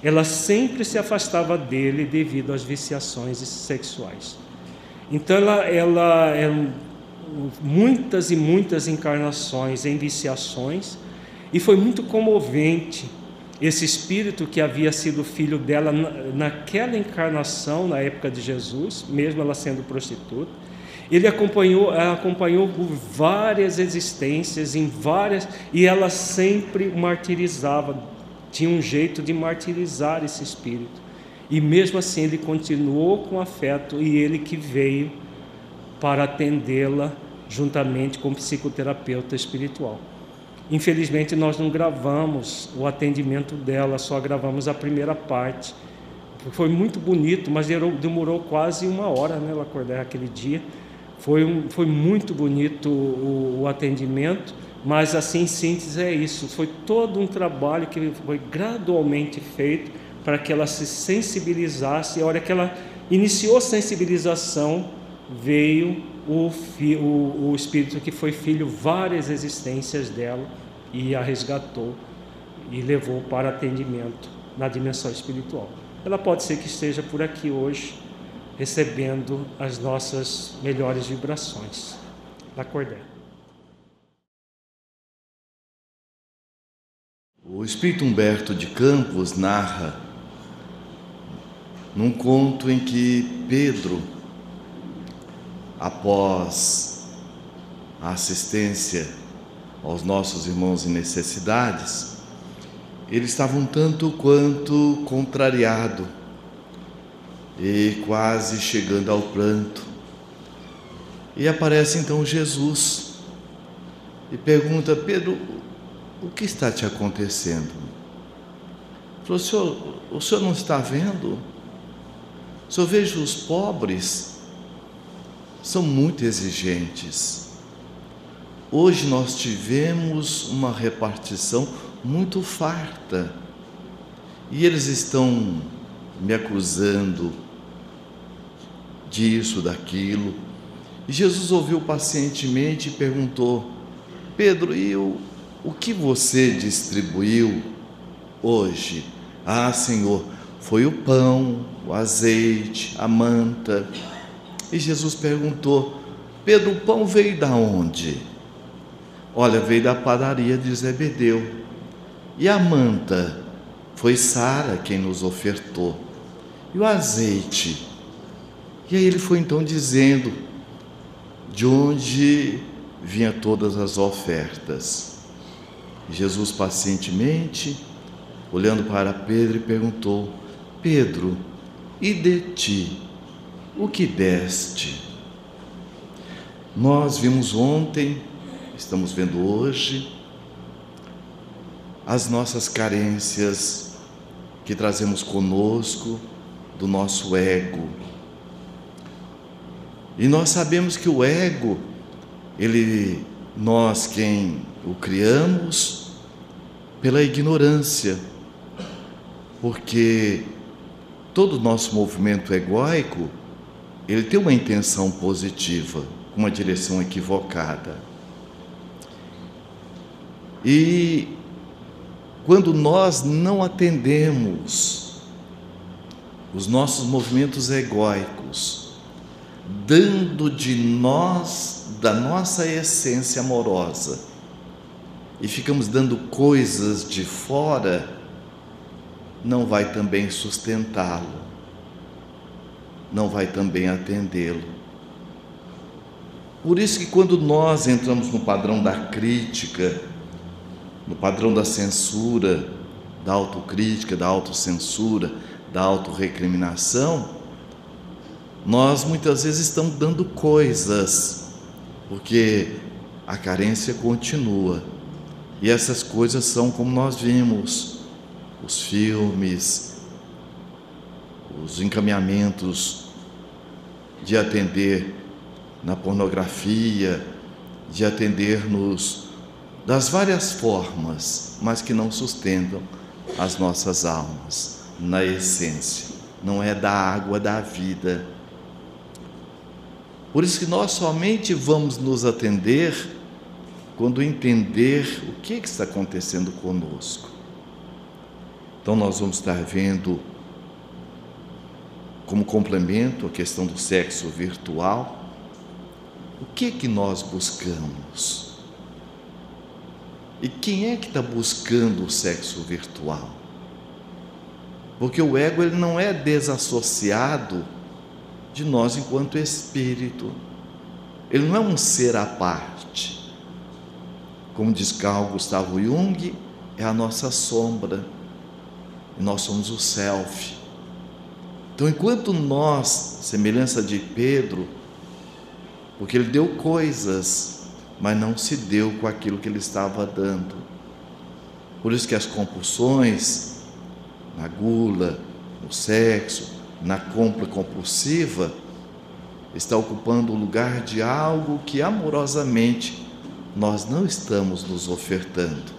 Ela sempre se afastava dele devido às viciações sexuais. Então ela, ela, ela muitas e muitas encarnações em viciações, e foi muito comovente esse espírito que havia sido filho dela naquela encarnação, na época de Jesus, mesmo ela sendo prostituta, ele acompanhou, acompanhou por várias existências, em várias, e ela sempre martirizava, tinha um jeito de martirizar esse espírito. E mesmo assim ele continuou com afeto e ele que veio para atendê-la juntamente com o psicoterapeuta espiritual. Infelizmente, nós não gravamos o atendimento dela, só gravamos a primeira parte. Foi muito bonito, mas demorou quase uma hora né, ela acordar aquele dia. Foi, um, foi muito bonito o, o atendimento, mas assim, em síntese, é isso. Foi todo um trabalho que foi gradualmente feito para que ela se sensibilizasse. E a hora que ela iniciou a sensibilização, veio o, o, o espírito que foi filho várias existências dela e a resgatou e levou para atendimento na dimensão espiritual. Ela pode ser que esteja por aqui hoje, recebendo as nossas melhores vibrações. Lacordé. O Espírito Humberto de Campos narra num conto em que Pedro, após a assistência aos nossos irmãos em necessidades, ele estava um tanto quanto contrariado e quase chegando ao pranto. E aparece então Jesus e pergunta: Pedro, o que está te acontecendo? Falou, senhor, o senhor não está vendo? O senhor veja os pobres, são muito exigentes. Hoje nós tivemos uma repartição muito farta e eles estão me acusando disso, daquilo. E Jesus ouviu pacientemente e perguntou: Pedro, e o, o que você distribuiu hoje? Ah, Senhor, foi o pão, o azeite, a manta. E Jesus perguntou: Pedro, o pão veio da onde? Olha, veio da padaria de Zebedeu. E a manta? Foi Sara quem nos ofertou. E o azeite? E aí ele foi então dizendo de onde vinha todas as ofertas. Jesus pacientemente, olhando para Pedro, perguntou: Pedro, e de ti, o que deste? Nós vimos ontem, estamos vendo hoje, as nossas carências que trazemos conosco do nosso ego. E nós sabemos que o ego, ele, nós quem o criamos, pela ignorância, porque todo o nosso movimento egóico, ele tem uma intenção positiva, uma direção equivocada. E quando nós não atendemos os nossos movimentos egóicos, dando de nós, da nossa essência amorosa, e ficamos dando coisas de fora, não vai também sustentá-lo, não vai também atendê-lo. Por isso que quando nós entramos no padrão da crítica, no padrão da censura, da autocrítica, da autocensura, da autorrecriminação, nós muitas vezes estamos dando coisas, porque a carência continua. E essas coisas são como nós vimos, os filmes, os encaminhamentos de atender na pornografia, de atender nos das várias formas, mas que não sustentam as nossas almas na essência. Não é da água da vida. Por isso que nós somente vamos nos atender quando entender o que, está acontecendo conosco. Então, nós vamos estar vendo, como complemento, a questão do sexo virtual. O que que nós buscamos? E quem é que está buscando o sexo virtual? Porque o ego ele não é desassociado de nós enquanto espírito. Ele não é um ser à parte. Como diz Carl Gustavo Jung, é a nossa sombra nós somos o self. Então, enquanto nós, semelhança de Pedro, porque ele deu coisas, mas não se deu com aquilo que ele estava dando. Por isso que as compulsões, na gula, no sexo, na compra compulsiva, está ocupando o lugar de algo que amorosamente nós não estamos nos ofertando.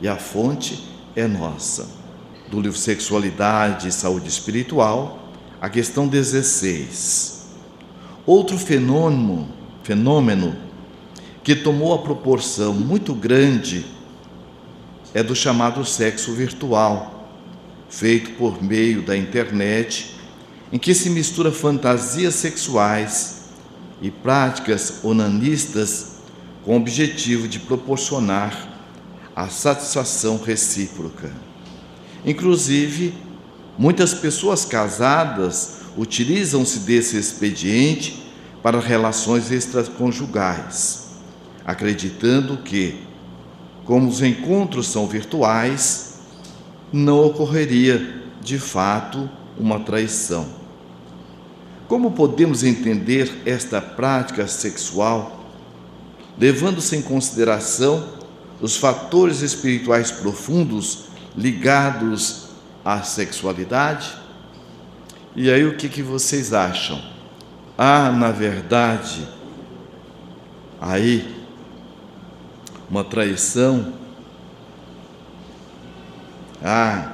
E a fonte é nossa do livro Sexualidade e Saúde Espiritual, a questão 16. Outro fenômeno, fenômeno que tomou a proporção muito grande é do chamado sexo virtual, feito por meio da internet em que se mistura fantasias sexuais e práticas onanistas com o objetivo de proporcionar a satisfação recíproca. Inclusive, muitas pessoas casadas utilizam-se desse expediente para relações extraconjugais, acreditando que, como os encontros são virtuais, não ocorreria de fato uma traição. Como podemos entender esta prática sexual, levando-se em consideração os fatores espirituais profundos ligados à sexualidade? E aí o que, que vocês acham? Há, na verdade, aí uma traição? Há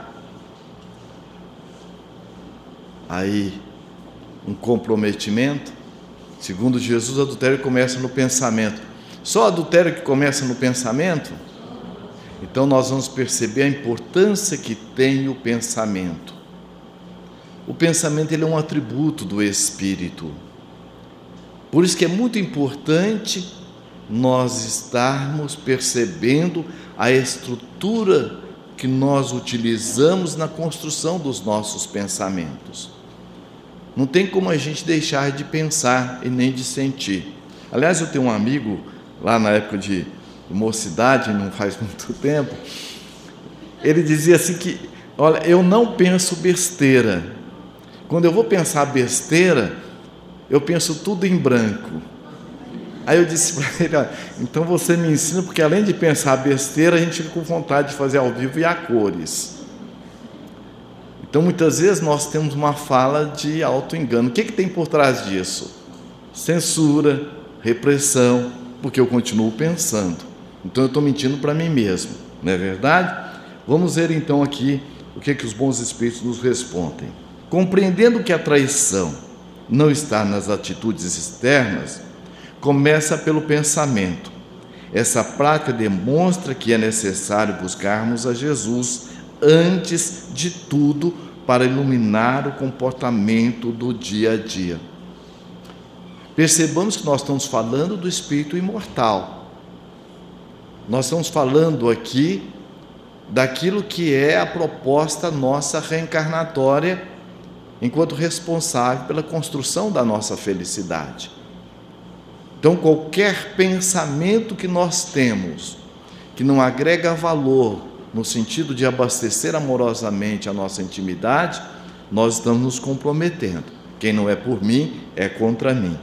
aí um comprometimento? Segundo Jesus, adultério começa no pensamento. Só adultério que começa no pensamento? Então nós vamos perceber a importância que tem o pensamento. O pensamento ele é um atributo do espírito. Por isso que é muito importante nós estarmos percebendo a estrutura que nós utilizamos na construção dos nossos pensamentos. Não tem como a gente deixar de pensar e nem de sentir. Aliás, eu tenho um amigo lá na época de mocidade, não faz muito tempo, ele dizia assim que, olha, eu não penso besteira. Quando eu vou pensar besteira, eu penso tudo em branco. Aí eu disse para ele, então você me ensina, porque além de pensar besteira, a gente fica com vontade de fazer ao vivo e a cores. Então muitas vezes nós temos uma fala de auto-engano. O que, que tem por trás disso? Censura, repressão, porque eu continuo pensando. Então eu estou mentindo para mim mesmo, não é verdade? Vamos ver então aqui o que, que os bons espíritos nos respondem. Compreendendo que a traição não está nas atitudes externas, começa pelo pensamento. Essa prática demonstra que é necessário buscarmos a Jesus antes de tudo para iluminar o comportamento do dia a dia. Percebamos que nós estamos falando do espírito imortal. Nós estamos falando aqui daquilo que é a proposta nossa reencarnatória enquanto responsável pela construção da nossa felicidade. Então, qualquer pensamento que nós temos que não agrega valor no sentido de abastecer amorosamente a nossa intimidade, nós estamos nos comprometendo. Quem não é por mim é contra mim.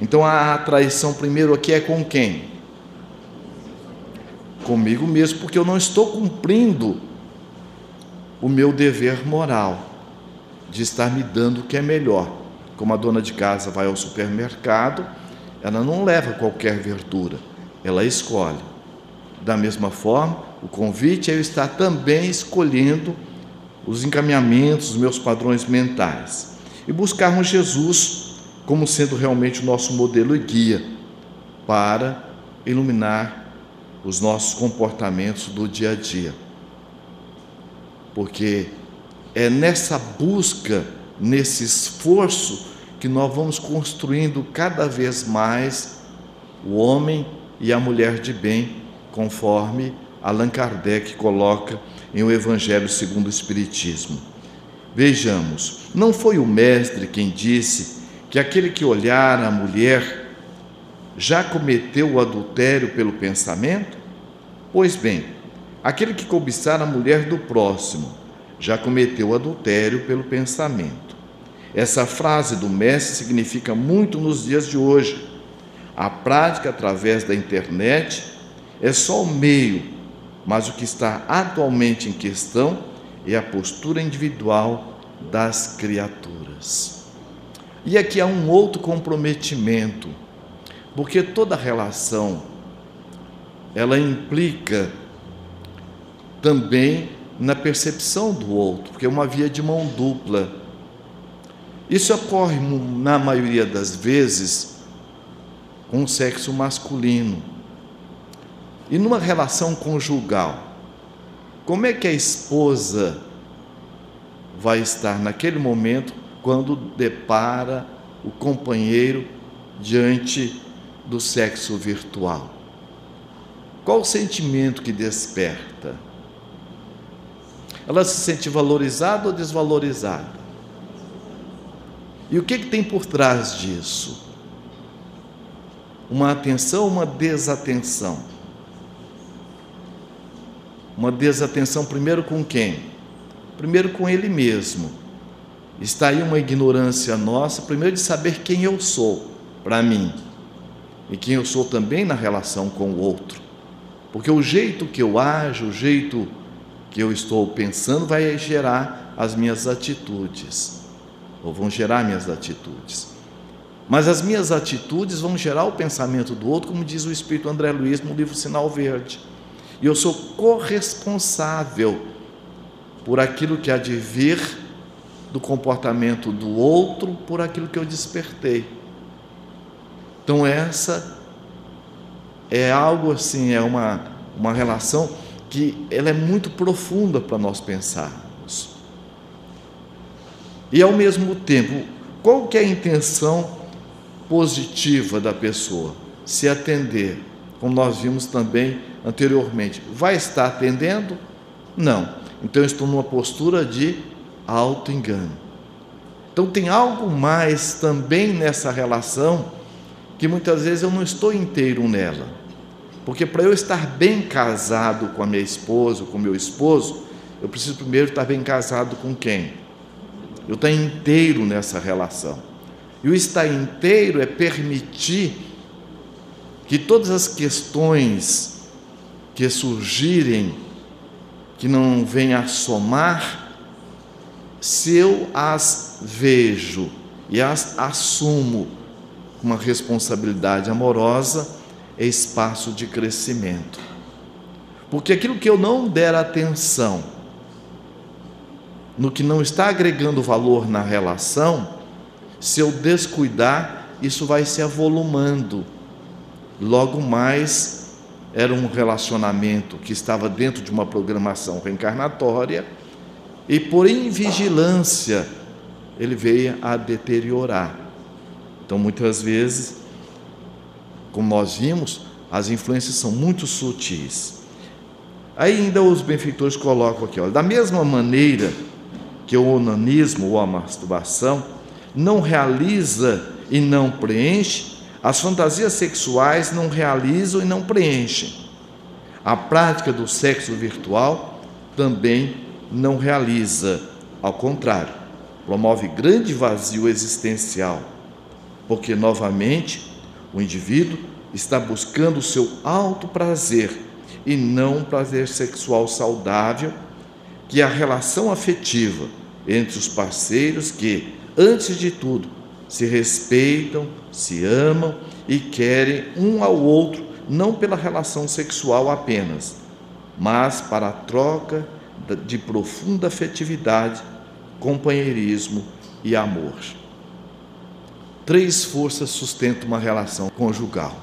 Então a traição primeiro aqui é com quem? Comigo mesmo, porque eu não estou cumprindo o meu dever moral de estar me dando o que é melhor. Como a dona de casa vai ao supermercado, ela não leva qualquer verdura, ela escolhe. Da mesma forma, o convite é eu estar também escolhendo os encaminhamentos, os meus padrões mentais e buscarmos Jesus como sendo realmente o nosso modelo e guia para iluminar os nossos comportamentos do dia a dia. Porque é nessa busca, nesse esforço, que nós vamos construindo cada vez mais o homem e a mulher de bem, conforme Allan Kardec coloca em O Evangelho segundo o Espiritismo. Vejamos, não foi o Mestre quem disse que aquele que olhar a mulher já cometeu o adultério pelo pensamento? Pois bem, aquele que cobiçar a mulher do próximo já cometeu o adultério pelo pensamento. Essa frase do Mestre significa muito nos dias de hoje. A prática através da internet é só o meio, mas o que está atualmente em questão é a postura individual das criaturas. E aqui há um outro comprometimento, porque toda relação ela implica também na percepção do outro, porque é uma via de mão dupla. Isso ocorre na maioria das vezes com o sexo masculino. E numa relação conjugal, como é que a esposa vai estar naquele momento quando depara o companheiro diante do sexo virtual? Qual o sentimento que desperta? Ela se sente valorizada ou desvalorizada? E o que, que tem por trás disso? Uma atenção ou uma desatenção? Uma desatenção, primeiro com quem? Primeiro com ele mesmo. Está aí uma ignorância nossa, primeiro de saber quem eu sou para mim e quem eu sou também na relação com o outro. Porque o jeito que eu ajo, o jeito que eu estou pensando vai gerar as minhas atitudes, ou vão gerar minhas atitudes. Mas as minhas atitudes vão gerar o pensamento do outro, como diz o Espírito André Luiz no livro Sinal Verde. E eu sou corresponsável por aquilo que há de vir do comportamento do outro, por aquilo que eu despertei. Então, essa é algo assim, é uma, uma relação que ela é muito profunda para nós pensarmos. E ao mesmo tempo, qual que é a intenção positiva da pessoa? Se atender, como nós vimos também anteriormente. Vai estar atendendo? Não. Então eu estou numa postura de auto-engano. Então tem algo mais também nessa relação que muitas vezes eu não estou inteiro nela. Porque para eu estar bem casado com a minha esposa, com meu esposo, eu preciso primeiro estar bem casado com quem? Eu estar inteiro nessa relação. E o estar inteiro é permitir que todas as questões que surgirem, que não venham a somar, se eu as vejo e as assumo uma responsabilidade amorosa, é espaço de crescimento. Porque aquilo que eu não der atenção, no que não está agregando valor na relação, se eu descuidar, isso vai se avolumando. Logo mais, era um relacionamento que estava dentro de uma programação reencarnatória e por invigilância ele veio a deteriorar. Então, muitas vezes, como nós vimos, as influências são muito sutis. Aí ainda os benfeitores colocam aqui, olha, da mesma maneira que o onanismo ou a masturbação não realiza e não preenche, as fantasias sexuais não realizam e não preenchem. A prática do sexo virtual também não realiza, ao contrário, promove grande vazio existencial, porque novamente o indivíduo está buscando o seu alto prazer e não um prazer sexual saudável, que é a relação afetiva entre os parceiros que, antes de tudo, se respeitam, se amam e querem um ao outro, não pela relação sexual apenas, mas para a troca de profunda afetividade, companheirismo e amor. Três forças sustentam uma relação conjugal: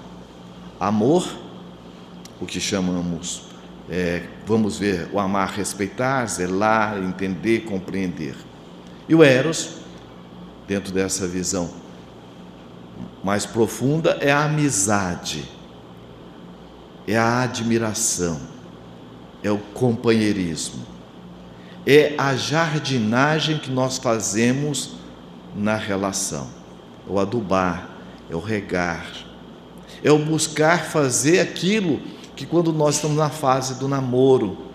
amor, o que chamamos, é, vamos ver, o amar, respeitar, zelar, entender, compreender. E o Eros, dentro dessa visão mais profunda, é a amizade, é a admiração, é o companheirismo, é a jardinagem que nós fazemos na relação é o adubar, é o regar, é o buscar fazer aquilo que quando nós estamos na fase do namoro,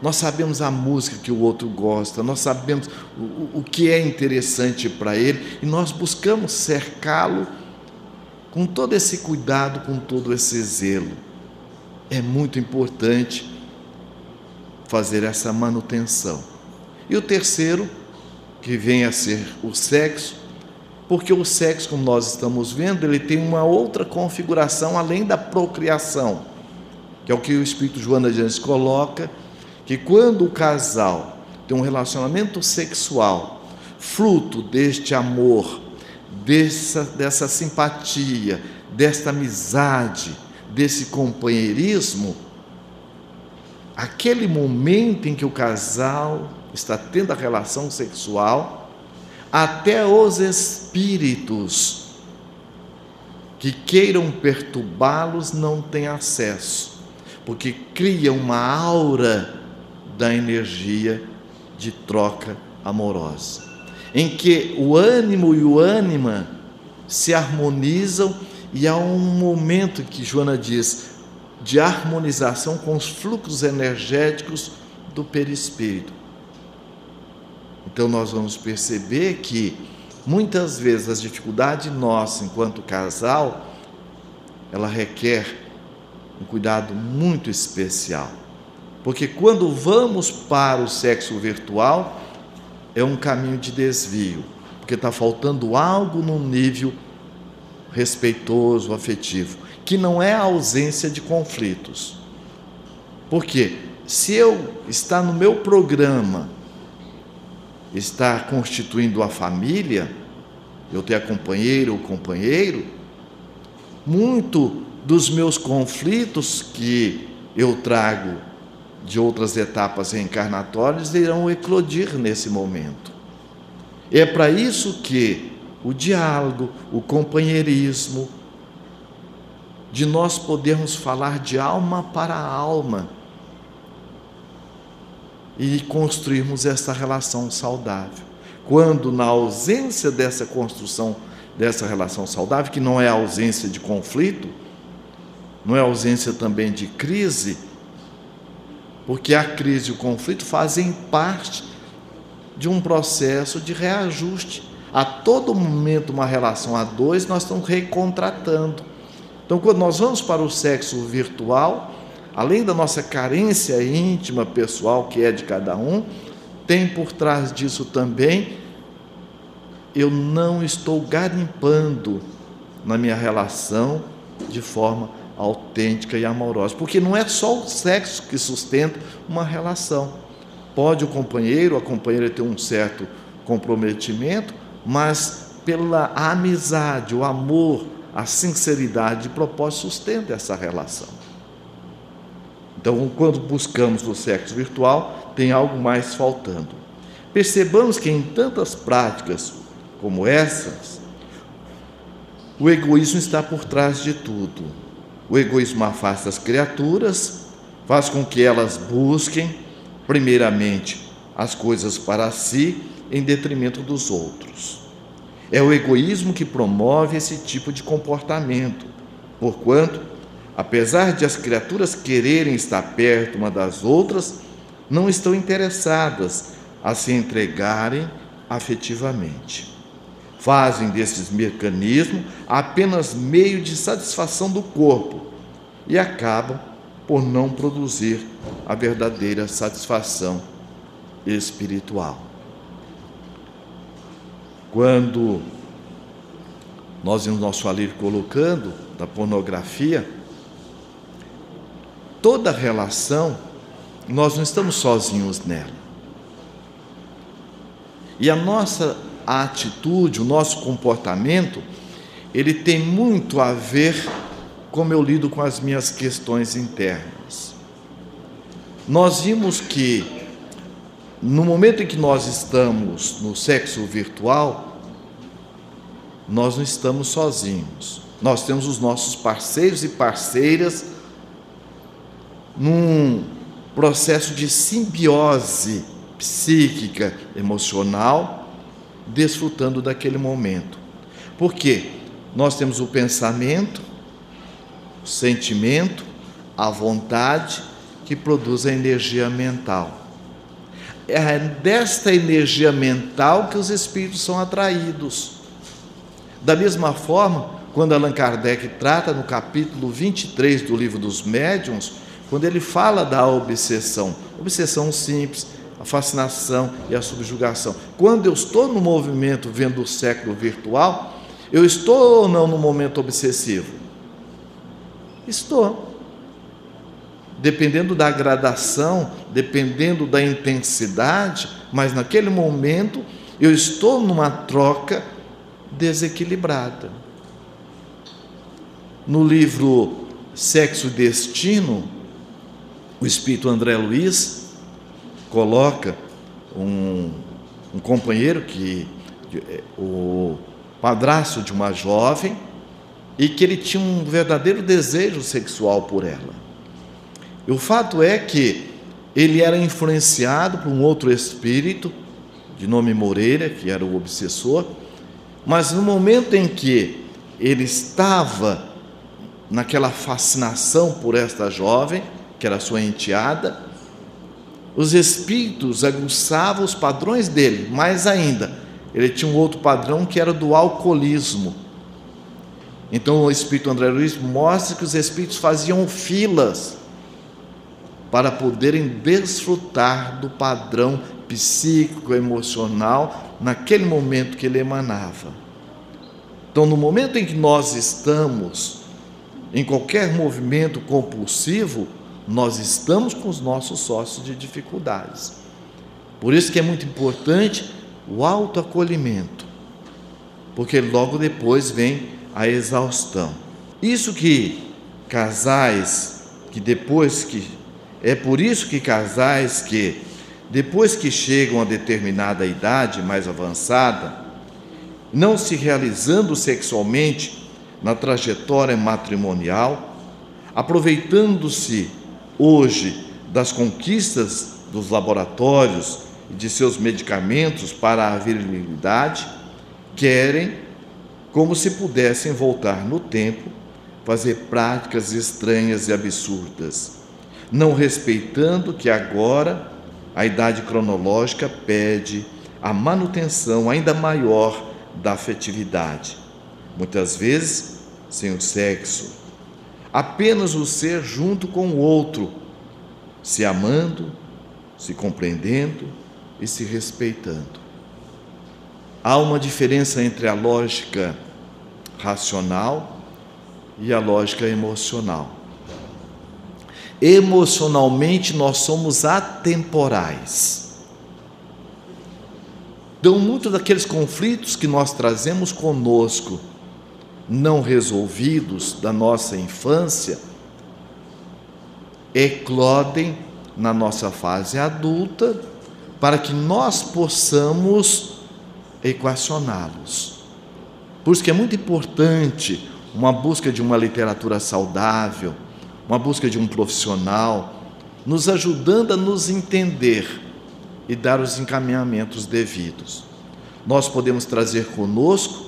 nós sabemos a música que o outro gosta, nós sabemos o, o que é interessante para ele e nós buscamos cercá-lo com todo esse cuidado, com todo esse zelo. É muito importante fazer essa manutenção. E o terceiro, que vem a ser o sexo, porque o sexo, como nós estamos vendo, ele tem uma outra configuração além da procriação, que é o que o Espírito Joana de Anjos coloca, que quando o casal tem um relacionamento sexual, fruto deste amor, dessa, dessa simpatia, desta amizade, desse companheirismo, aquele momento em que o casal está tendo a relação sexual, até os espíritos que queiram perturbá-los não têm acesso, porque cria uma aura da energia de troca amorosa, em que o ânimo e o ânima se harmonizam e há um momento que Joana diz de harmonização com os fluxos energéticos do perispírito. Então nós vamos perceber que muitas vezes as dificuldades nossa enquanto casal, ela requer um cuidado muito especial. Porque quando vamos para o sexo virtual, é um caminho de desvio, porque está faltando algo no nível respeitoso, afetivo, que não é a ausência de conflitos. Porque se eu está no meu programa está constituindo a família, eu tenho a companheira ou companheiro, muito dos meus conflitos que eu trago de outras etapas reencarnatórias irão eclodir nesse momento. É para isso que o diálogo, o companheirismo, de nós podermos falar de alma para alma, e construirmos essa relação saudável. Quando, na ausência dessa construção dessa relação saudável, que não é ausência de conflito, não é ausência também de crise, porque a crise e o conflito fazem parte de um processo de reajuste. A todo momento, uma relação a dois, nós estamos recontratando. Então, quando nós vamos para o sexo virtual, além da nossa carência íntima, pessoal, que é de cada um, tem por trás disso também, eu não estou garimpando na minha relação de forma autêntica e amorosa, porque não é só o sexo que sustenta uma relação. Pode o companheiro, a companheira ter um certo comprometimento, mas pela amizade, o amor, a sinceridade de propósito sustenta essa relação. Então, quando buscamos o sexo virtual, tem algo mais faltando. Percebamos que em tantas práticas como essas, o egoísmo está por trás de tudo. O egoísmo afasta as criaturas, faz com que elas busquem, primeiramente, as coisas para si em detrimento dos outros. É o egoísmo que promove esse tipo de comportamento, porquanto apesar de as criaturas quererem estar perto uma das outras, não estão interessadas a se entregarem afetivamente. Fazem desses mecanismos apenas meio de satisfação do corpo e acabam por não produzir a verdadeira satisfação espiritual. Quando nós, no nosso livro, colocando da pornografia, toda relação, nós não estamos sozinhos nela. E a nossa atitude, o nosso comportamento, ele tem muito a ver como eu lido com as minhas questões internas. Nós vimos que no momento em que nós estamos no sexo virtual, nós não estamos sozinhos. Nós temos os nossos parceiros e parceiras num processo de simbiose psíquica, emocional, desfrutando daquele momento. Por quê? Nós temos o pensamento, o sentimento, a vontade que produz a energia mental. É desta energia mental que os espíritos são atraídos. Da mesma forma, quando Allan Kardec trata no capítulo 23 do livro dos médiuns, quando ele fala da obsessão, obsessão simples, a fascinação e a subjugação. Quando eu estou no movimento vendo o século virtual, eu estou ou não no momento obsessivo? Estou. Dependendo da gradação, dependendo da intensidade, mas naquele momento eu estou numa troca desequilibrada. No livro Sexo e Destino, o espírito André Luiz coloca um, um companheiro que é, o padrasto de uma jovem, e que ele tinha um verdadeiro desejo sexual por ela. E o fato é que ele era influenciado por um outro espírito, de nome Moreira, que era o obsessor, mas no momento em que ele estava naquela fascinação por esta jovem, que era sua enteada, os espíritos aguçavam os padrões dele, mais ainda, ele tinha um outro padrão que era do alcoolismo. Então o espírito André Luiz mostra que os espíritos faziam filas para poderem desfrutar do padrão psíquico, emocional, naquele momento que ele emanava. Então, no momento em que nós estamos em qualquer movimento compulsivo, nós estamos com os nossos sócios de dificuldades. Por isso que é muito importante o autoacolhimento, porque logo depois vem a exaustão. Isso que casais que depois que é por isso que casais que depois que chegam a determinada idade mais avançada, não se realizando sexualmente na trajetória matrimonial, aproveitando-se hoje das conquistas dos laboratórios e de seus medicamentos para a virilidade, querem, como se pudessem voltar no tempo, fazer práticas estranhas e absurdas, não respeitando que agora a idade cronológica pede a manutenção ainda maior da afetividade. Muitas vezes, sem o sexo, apenas o ser junto com o outro, se amando, se compreendendo e se respeitando. Há uma diferença entre a lógica racional e a lógica emocional. Emocionalmente nós somos atemporais. Então, muitos daqueles conflitos que nós trazemos conosco, não resolvidos da nossa infância, eclodem na nossa fase adulta para que nós possamos equacioná-los. Por isso que é muito importante uma busca de uma literatura saudável, uma busca de um profissional, nos ajudando a nos entender e dar os encaminhamentos devidos. Nós podemos trazer conosco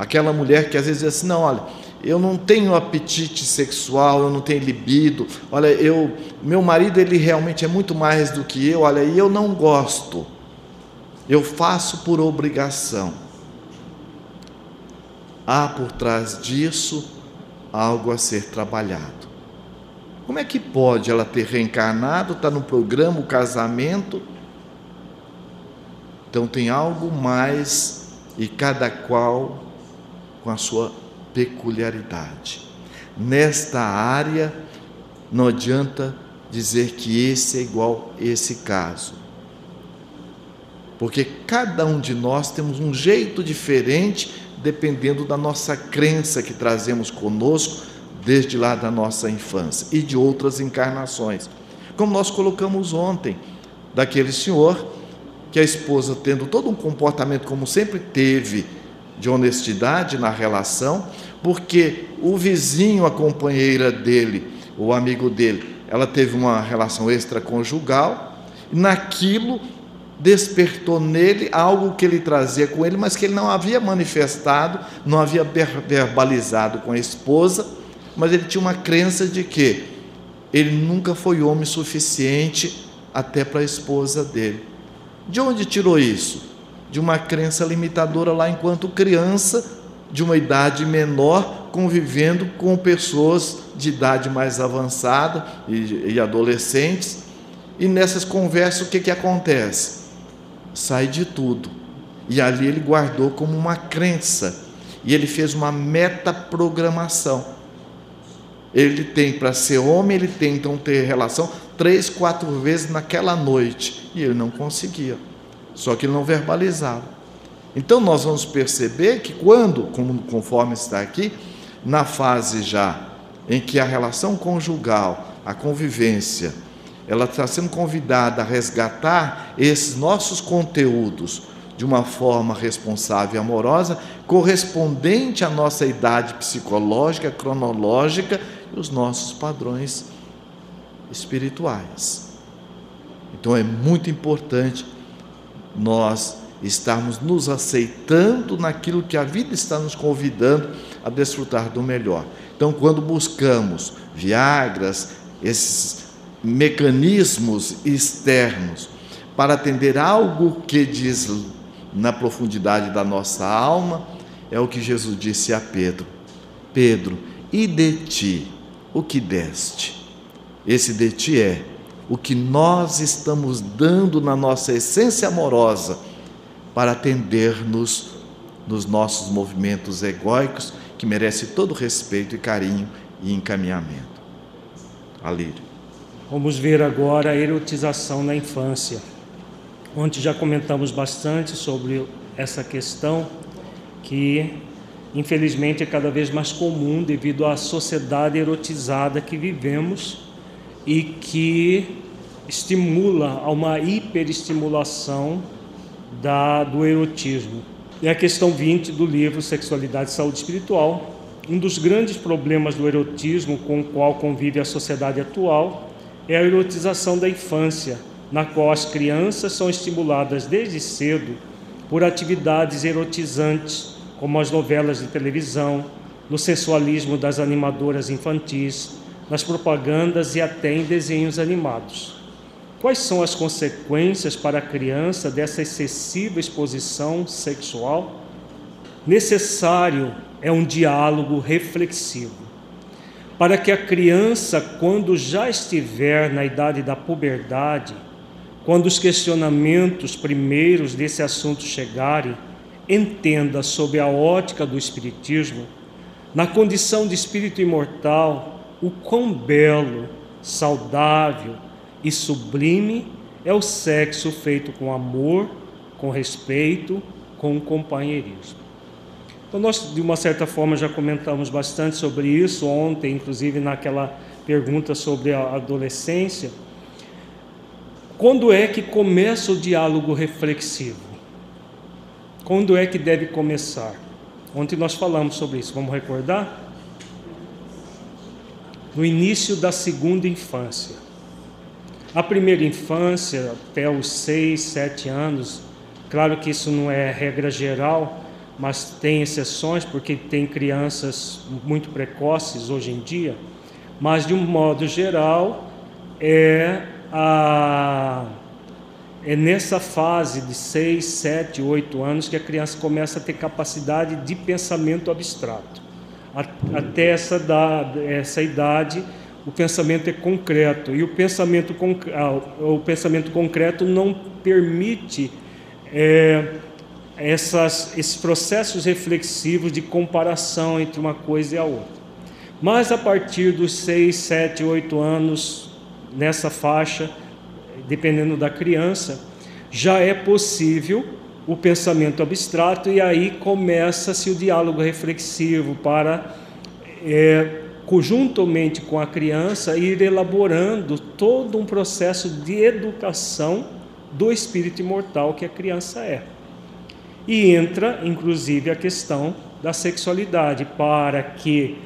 aquela mulher que às vezes diz assim: não, olha, eu não tenho apetite sexual, eu não tenho libido. Olha, eu, meu marido ele realmente é muito mais do que eu. Olha, e eu não gosto. Eu faço por obrigação. Há por trás disso algo a ser trabalhado. Como é que pode ela ter reencarnado, está no programa, o casamento? Então tem algo mais e cada qual com a sua peculiaridade. Nesta área, não adianta dizer que esse é igual a esse caso. Porque cada um de nós temos um jeito diferente dependendo da nossa crença que trazemos conosco desde lá da nossa infância e de outras encarnações. Como nós colocamos ontem, daquele senhor que a esposa, tendo todo um comportamento como sempre teve, de honestidade na relação, porque o vizinho, a companheira dele, o amigo dele, ela teve uma relação extraconjugal, naquilo despertou nele algo que ele trazia com ele, mas que ele não havia manifestado, não havia verbalizado com a esposa, mas ele tinha uma crença de que ele nunca foi homem suficiente até para a esposa dele. De onde tirou isso? De uma crença limitadora lá enquanto criança, de uma idade menor, convivendo com pessoas de idade mais avançada e, e adolescentes. E nessas conversas, o que, que acontece? Sai de tudo. E ali ele guardou como uma crença. E ele fez uma metaprogramação ele tem para ser homem, ele tem então ter relação três, quatro vezes naquela noite. E ele não conseguia. Só que ele não verbalizava. Então nós vamos perceber que quando, como, conforme está aqui, na fase já em que a relação conjugal, a convivência, ela está sendo convidada a resgatar esses nossos conteúdos de uma forma responsável e amorosa, correspondente à nossa idade psicológica, cronológica e os nossos padrões espirituais. Então é muito importante nós estarmos nos aceitando naquilo que a vida está nos convidando a desfrutar do melhor. Então, quando buscamos Viagras, esses mecanismos externos para atender algo que diz na profundidade da nossa alma, é o que Jesus disse a Pedro: Pedro, e de ti o que deste? Esse de ti é o que nós estamos dando na nossa essência amorosa para atender-nos nos nossos movimentos egóicos, que merece todo respeito e carinho e encaminhamento. Alírio. Vamos ver agora a erotização na infância. Ontem já comentamos bastante sobre essa questão que infelizmente é cada vez mais comum devido à sociedade erotizada que vivemos e que estimula a uma hiperestimulação da, do erotismo. É a questão 20 do livro Sexualidade e Saúde Espiritual. Um dos grandes problemas do erotismo com o qual convive a sociedade atual é a erotização da infância, na qual as crianças são estimuladas desde cedo por atividades erotizantes, como as novelas de televisão, no sensualismo das animadoras infantis, nas propagandas e até em desenhos animados. Quais são as consequências para a criança dessa excessiva exposição sexual? Necessário é um diálogo reflexivo, para que a criança, quando já estiver na idade da puberdade, quando os questionamentos primeiros desse assunto chegarem, entenda sob a ótica do Espiritismo, na condição de espírito imortal, o quão belo, saudável e sublime é o sexo feito com amor, com respeito, com companheirismo. Então, nós, de uma certa forma, já comentamos bastante sobre isso ontem, inclusive naquela pergunta sobre a adolescência. Quando é que começa o diálogo reflexivo? Quando é que deve começar? Ontem nós falamos sobre isso, vamos recordar? No início da segunda infância. A primeira infância, até os seis, sete anos, claro que isso não é regra geral, mas tem exceções, porque tem crianças muito precoces hoje em dia, mas de um modo geral, é a é nessa fase de 6, 7, 8 anos que a criança começa a ter capacidade de pensamento abstrato. Até essa, essa idade, o pensamento é concreto e o pensamento, ah, o pensamento concreto não permite é, essas, esses processos reflexivos de comparação entre uma coisa e a outra. Mas a partir dos 6, 7, 8 anos, nessa faixa, dependendo da criança, já é possível o pensamento abstrato e aí começa-se o diálogo reflexivo para, é, conjuntamente com a criança, ir elaborando todo um processo de educação do espírito imortal que a criança é. E entra, inclusive, a questão da sexualidade, para que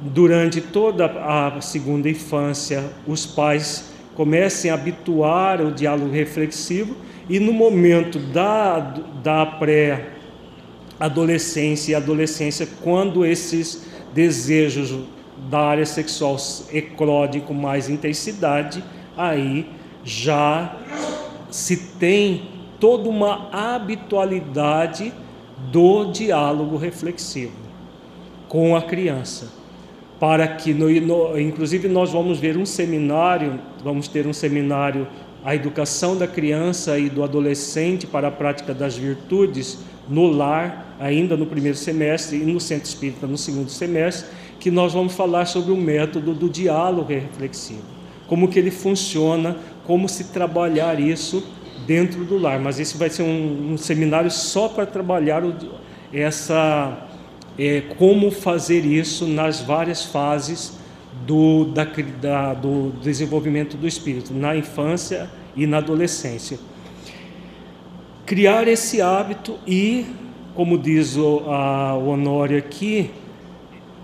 durante toda a segunda infância os pais comecem a habituar o diálogo reflexivo e no momento da, da pré-adolescência e adolescência, quando esses desejos da área sexual eclodem com mais intensidade, aí já se tem toda uma habitualidade do diálogo reflexivo com a criança. Para que, no, no, inclusive, nós vamos ver um seminário, vamos ter um seminário, a educação da criança e do adolescente para a prática das virtudes no lar, ainda no primeiro semestre, e no centro espírita no segundo semestre, que nós vamos falar sobre o método do diálogo reflexivo, como que ele funciona, como se trabalhar isso dentro do lar. Mas esse vai ser um, um seminário só para trabalhar o, essa é, como fazer isso nas várias fases do, da, da, do desenvolvimento do espírito, na infância e na adolescência. criar esse hábito e, como diz o, a, o Honório aqui,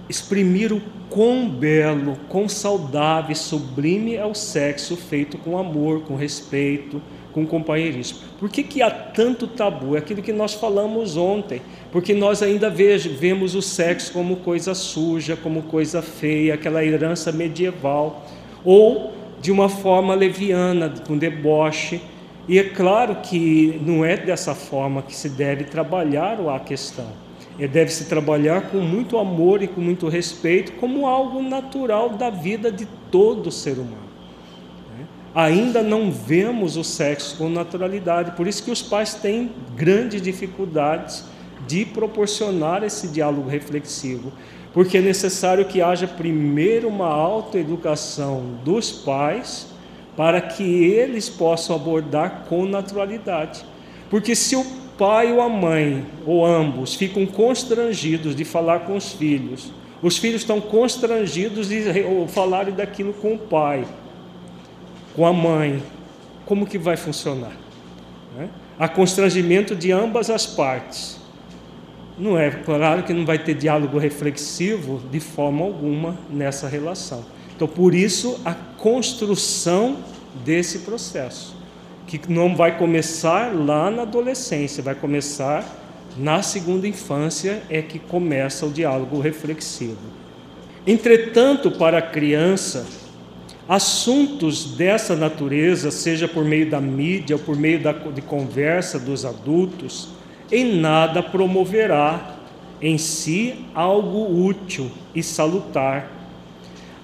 exprimir o quão belo, quão saudável e sublime é o sexo feito com amor, com respeito, com companheirismo. Por que, que há tanto tabu? É aquilo que nós falamos ontem. Porque nós ainda vemos o sexo como coisa suja, como coisa feia, aquela herança medieval. Ou de uma forma leviana, com deboche. E é claro que não é dessa forma que se deve trabalhar a questão. É, deve se trabalhar com muito amor e com muito respeito, como algo natural da vida de todo ser humano ainda não vemos o sexo com naturalidade. Por isso que os pais têm grandes dificuldades de proporcionar esse diálogo reflexivo, porque é necessário que haja primeiro uma autoeducação dos pais para que eles possam abordar com naturalidade. Porque se o pai ou a mãe, ou ambos, ficam constrangidos de falar com os filhos, os filhos estão constrangidos de falarem daquilo com o pai, com a mãe, como que vai funcionar? Né? Há constrangimento de ambas as partes. Não é claro que não vai ter diálogo reflexivo de forma alguma nessa relação. Então, por isso, a construção desse processo, que não vai começar lá na adolescência, vai começar na segunda infância, é que começa o diálogo reflexivo. Entretanto, para a criança, assuntos dessa natureza, seja por meio da mídia ou por meio da, de conversa dos adultos, em nada promoverá em si algo útil e salutar.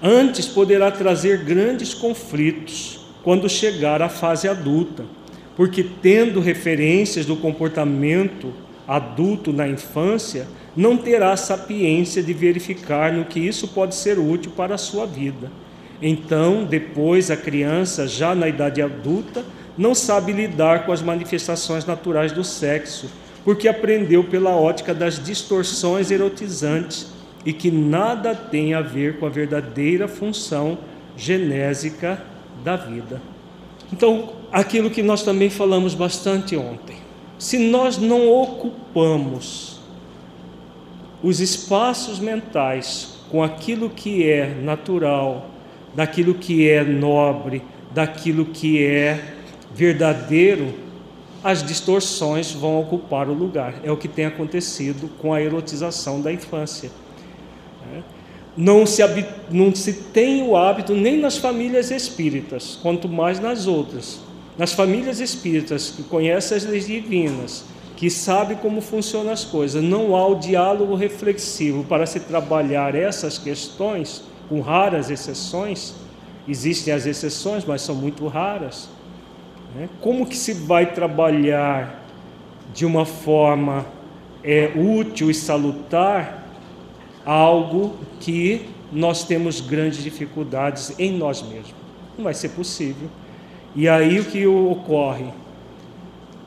Antes poderá trazer grandes conflitos quando chegar à fase adulta, porque tendo referências do comportamento adulto na infância, não terá sapiência de verificar no que isso pode ser útil para a sua vida então, depois, a criança, já na idade adulta, não sabe lidar com as manifestações naturais do sexo, porque aprendeu pela ótica das distorções erotizantes e que nada tem a ver com a verdadeira função genésica da vida. Então, aquilo que nós também falamos bastante ontem. Se nós não ocupamos os espaços mentais com aquilo que é natural, daquilo que é nobre, daquilo que é verdadeiro, as distorções vão ocupar o lugar. É o que tem acontecido com a erotização da infância. É. Não se, não se tem o hábito nem nas famílias espíritas, quanto mais nas outras. Nas famílias espíritas que conhecem as leis divinas, que sabem como funcionam as coisas, não há o diálogo reflexivo para se trabalhar essas questões com raras exceções, existem as exceções, mas são muito raras. Né? Como que se vai trabalhar de uma forma é, útil e salutar algo que nós temos grandes dificuldades em nós mesmos? Não vai ser possível. E aí o que ocorre?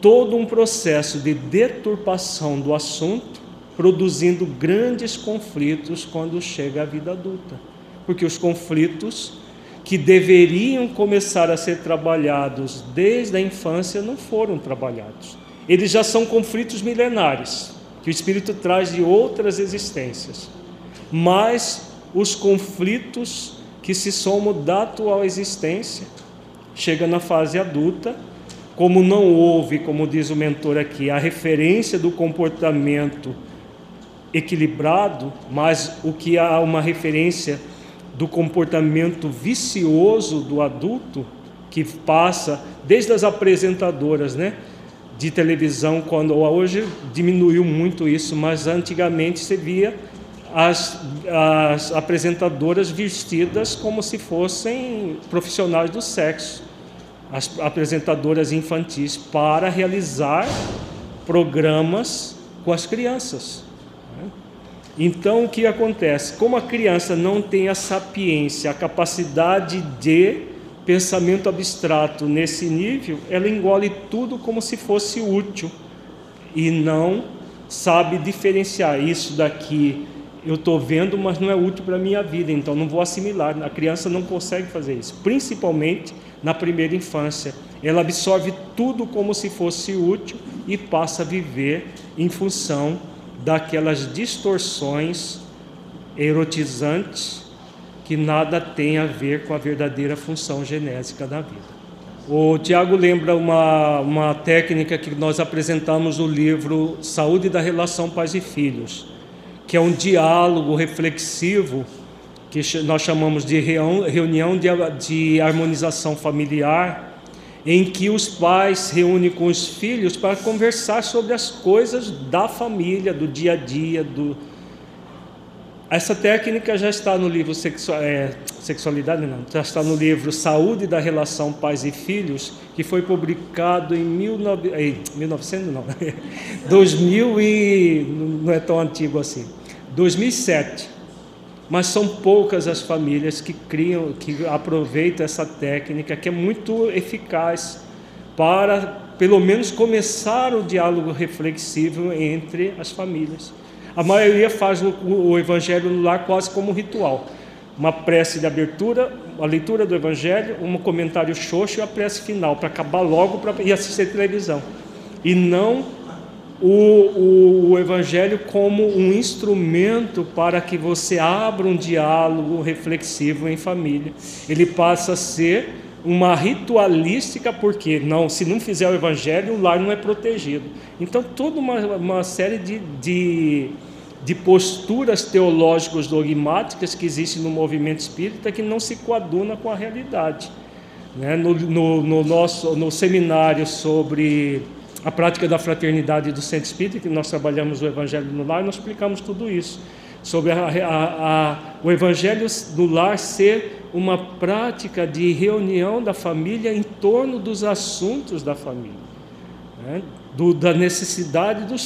Todo um processo de deturpação do assunto, produzindo grandes conflitos quando chega a vida adulta porque os conflitos que deveriam começar a ser trabalhados desde a infância não foram trabalhados. Eles já são conflitos milenares, que o espírito traz de outras existências. Mas os conflitos que se somam da atual existência chega na fase adulta, como não houve, como diz o mentor aqui, a referência do comportamento equilibrado, mas o que há uma referência do comportamento vicioso do adulto que passa desde as apresentadoras, né? De televisão, quando hoje diminuiu muito isso, mas antigamente se via as, as apresentadoras vestidas como se fossem profissionais do sexo, as apresentadoras infantis, para realizar programas com as crianças. Então o que acontece? Como a criança não tem a sapiência, a capacidade de pensamento abstrato nesse nível, ela engole tudo como se fosse útil e não sabe diferenciar isso daqui eu estou vendo, mas não é útil para a minha vida, então não vou assimilar. A criança não consegue fazer isso, principalmente na primeira infância. Ela absorve tudo como se fosse útil e passa a viver em função daquelas distorções erotizantes que nada tem a ver com a verdadeira função genésica da vida. O Tiago lembra uma, uma técnica que nós apresentamos no livro Saúde da Relação Pais e Filhos, que é um diálogo reflexivo que nós chamamos de reunião de, de harmonização familiar, em que os pais reúnem com os filhos para conversar sobre as coisas da família, do dia a dia, do, essa técnica já está no livro é, Sexualidade, não, já está no livro Saúde da Relação Pais e Filhos, que foi publicado em 19, 1900, não, 2000 e não é tão antigo assim, 2007. Mas são poucas as famílias que criam, que aproveitam essa técnica, que é muito eficaz para, pelo menos, começar o diálogo reflexivo entre as famílias. A maioria faz o, o evangelho no lar quase como um ritual. Uma prece de abertura, a leitura do evangelho, um comentário xoxo e a prece final, para acabar logo e assistir televisão. E não o, o, o, Evangelho como um instrumento para que você abra um diálogo reflexivo em família. Ele passa a ser uma ritualística, porque não, se não fizer o Evangelho, o lar não é protegido. Então, toda uma, uma série de, de de posturas teológicas dogmáticas que existem no movimento espírita que não se coaduna com a realidade. Né? No, no, no, nosso no seminário sobre a prática da fraternidade do centro espírita, que nós trabalhamos o Evangelho no Lar, nós explicamos tudo isso. Sobre a, a, a, o Evangelho no Lar ser uma prática de reunião da família em torno dos assuntos da família, né? Do, da necessidade dos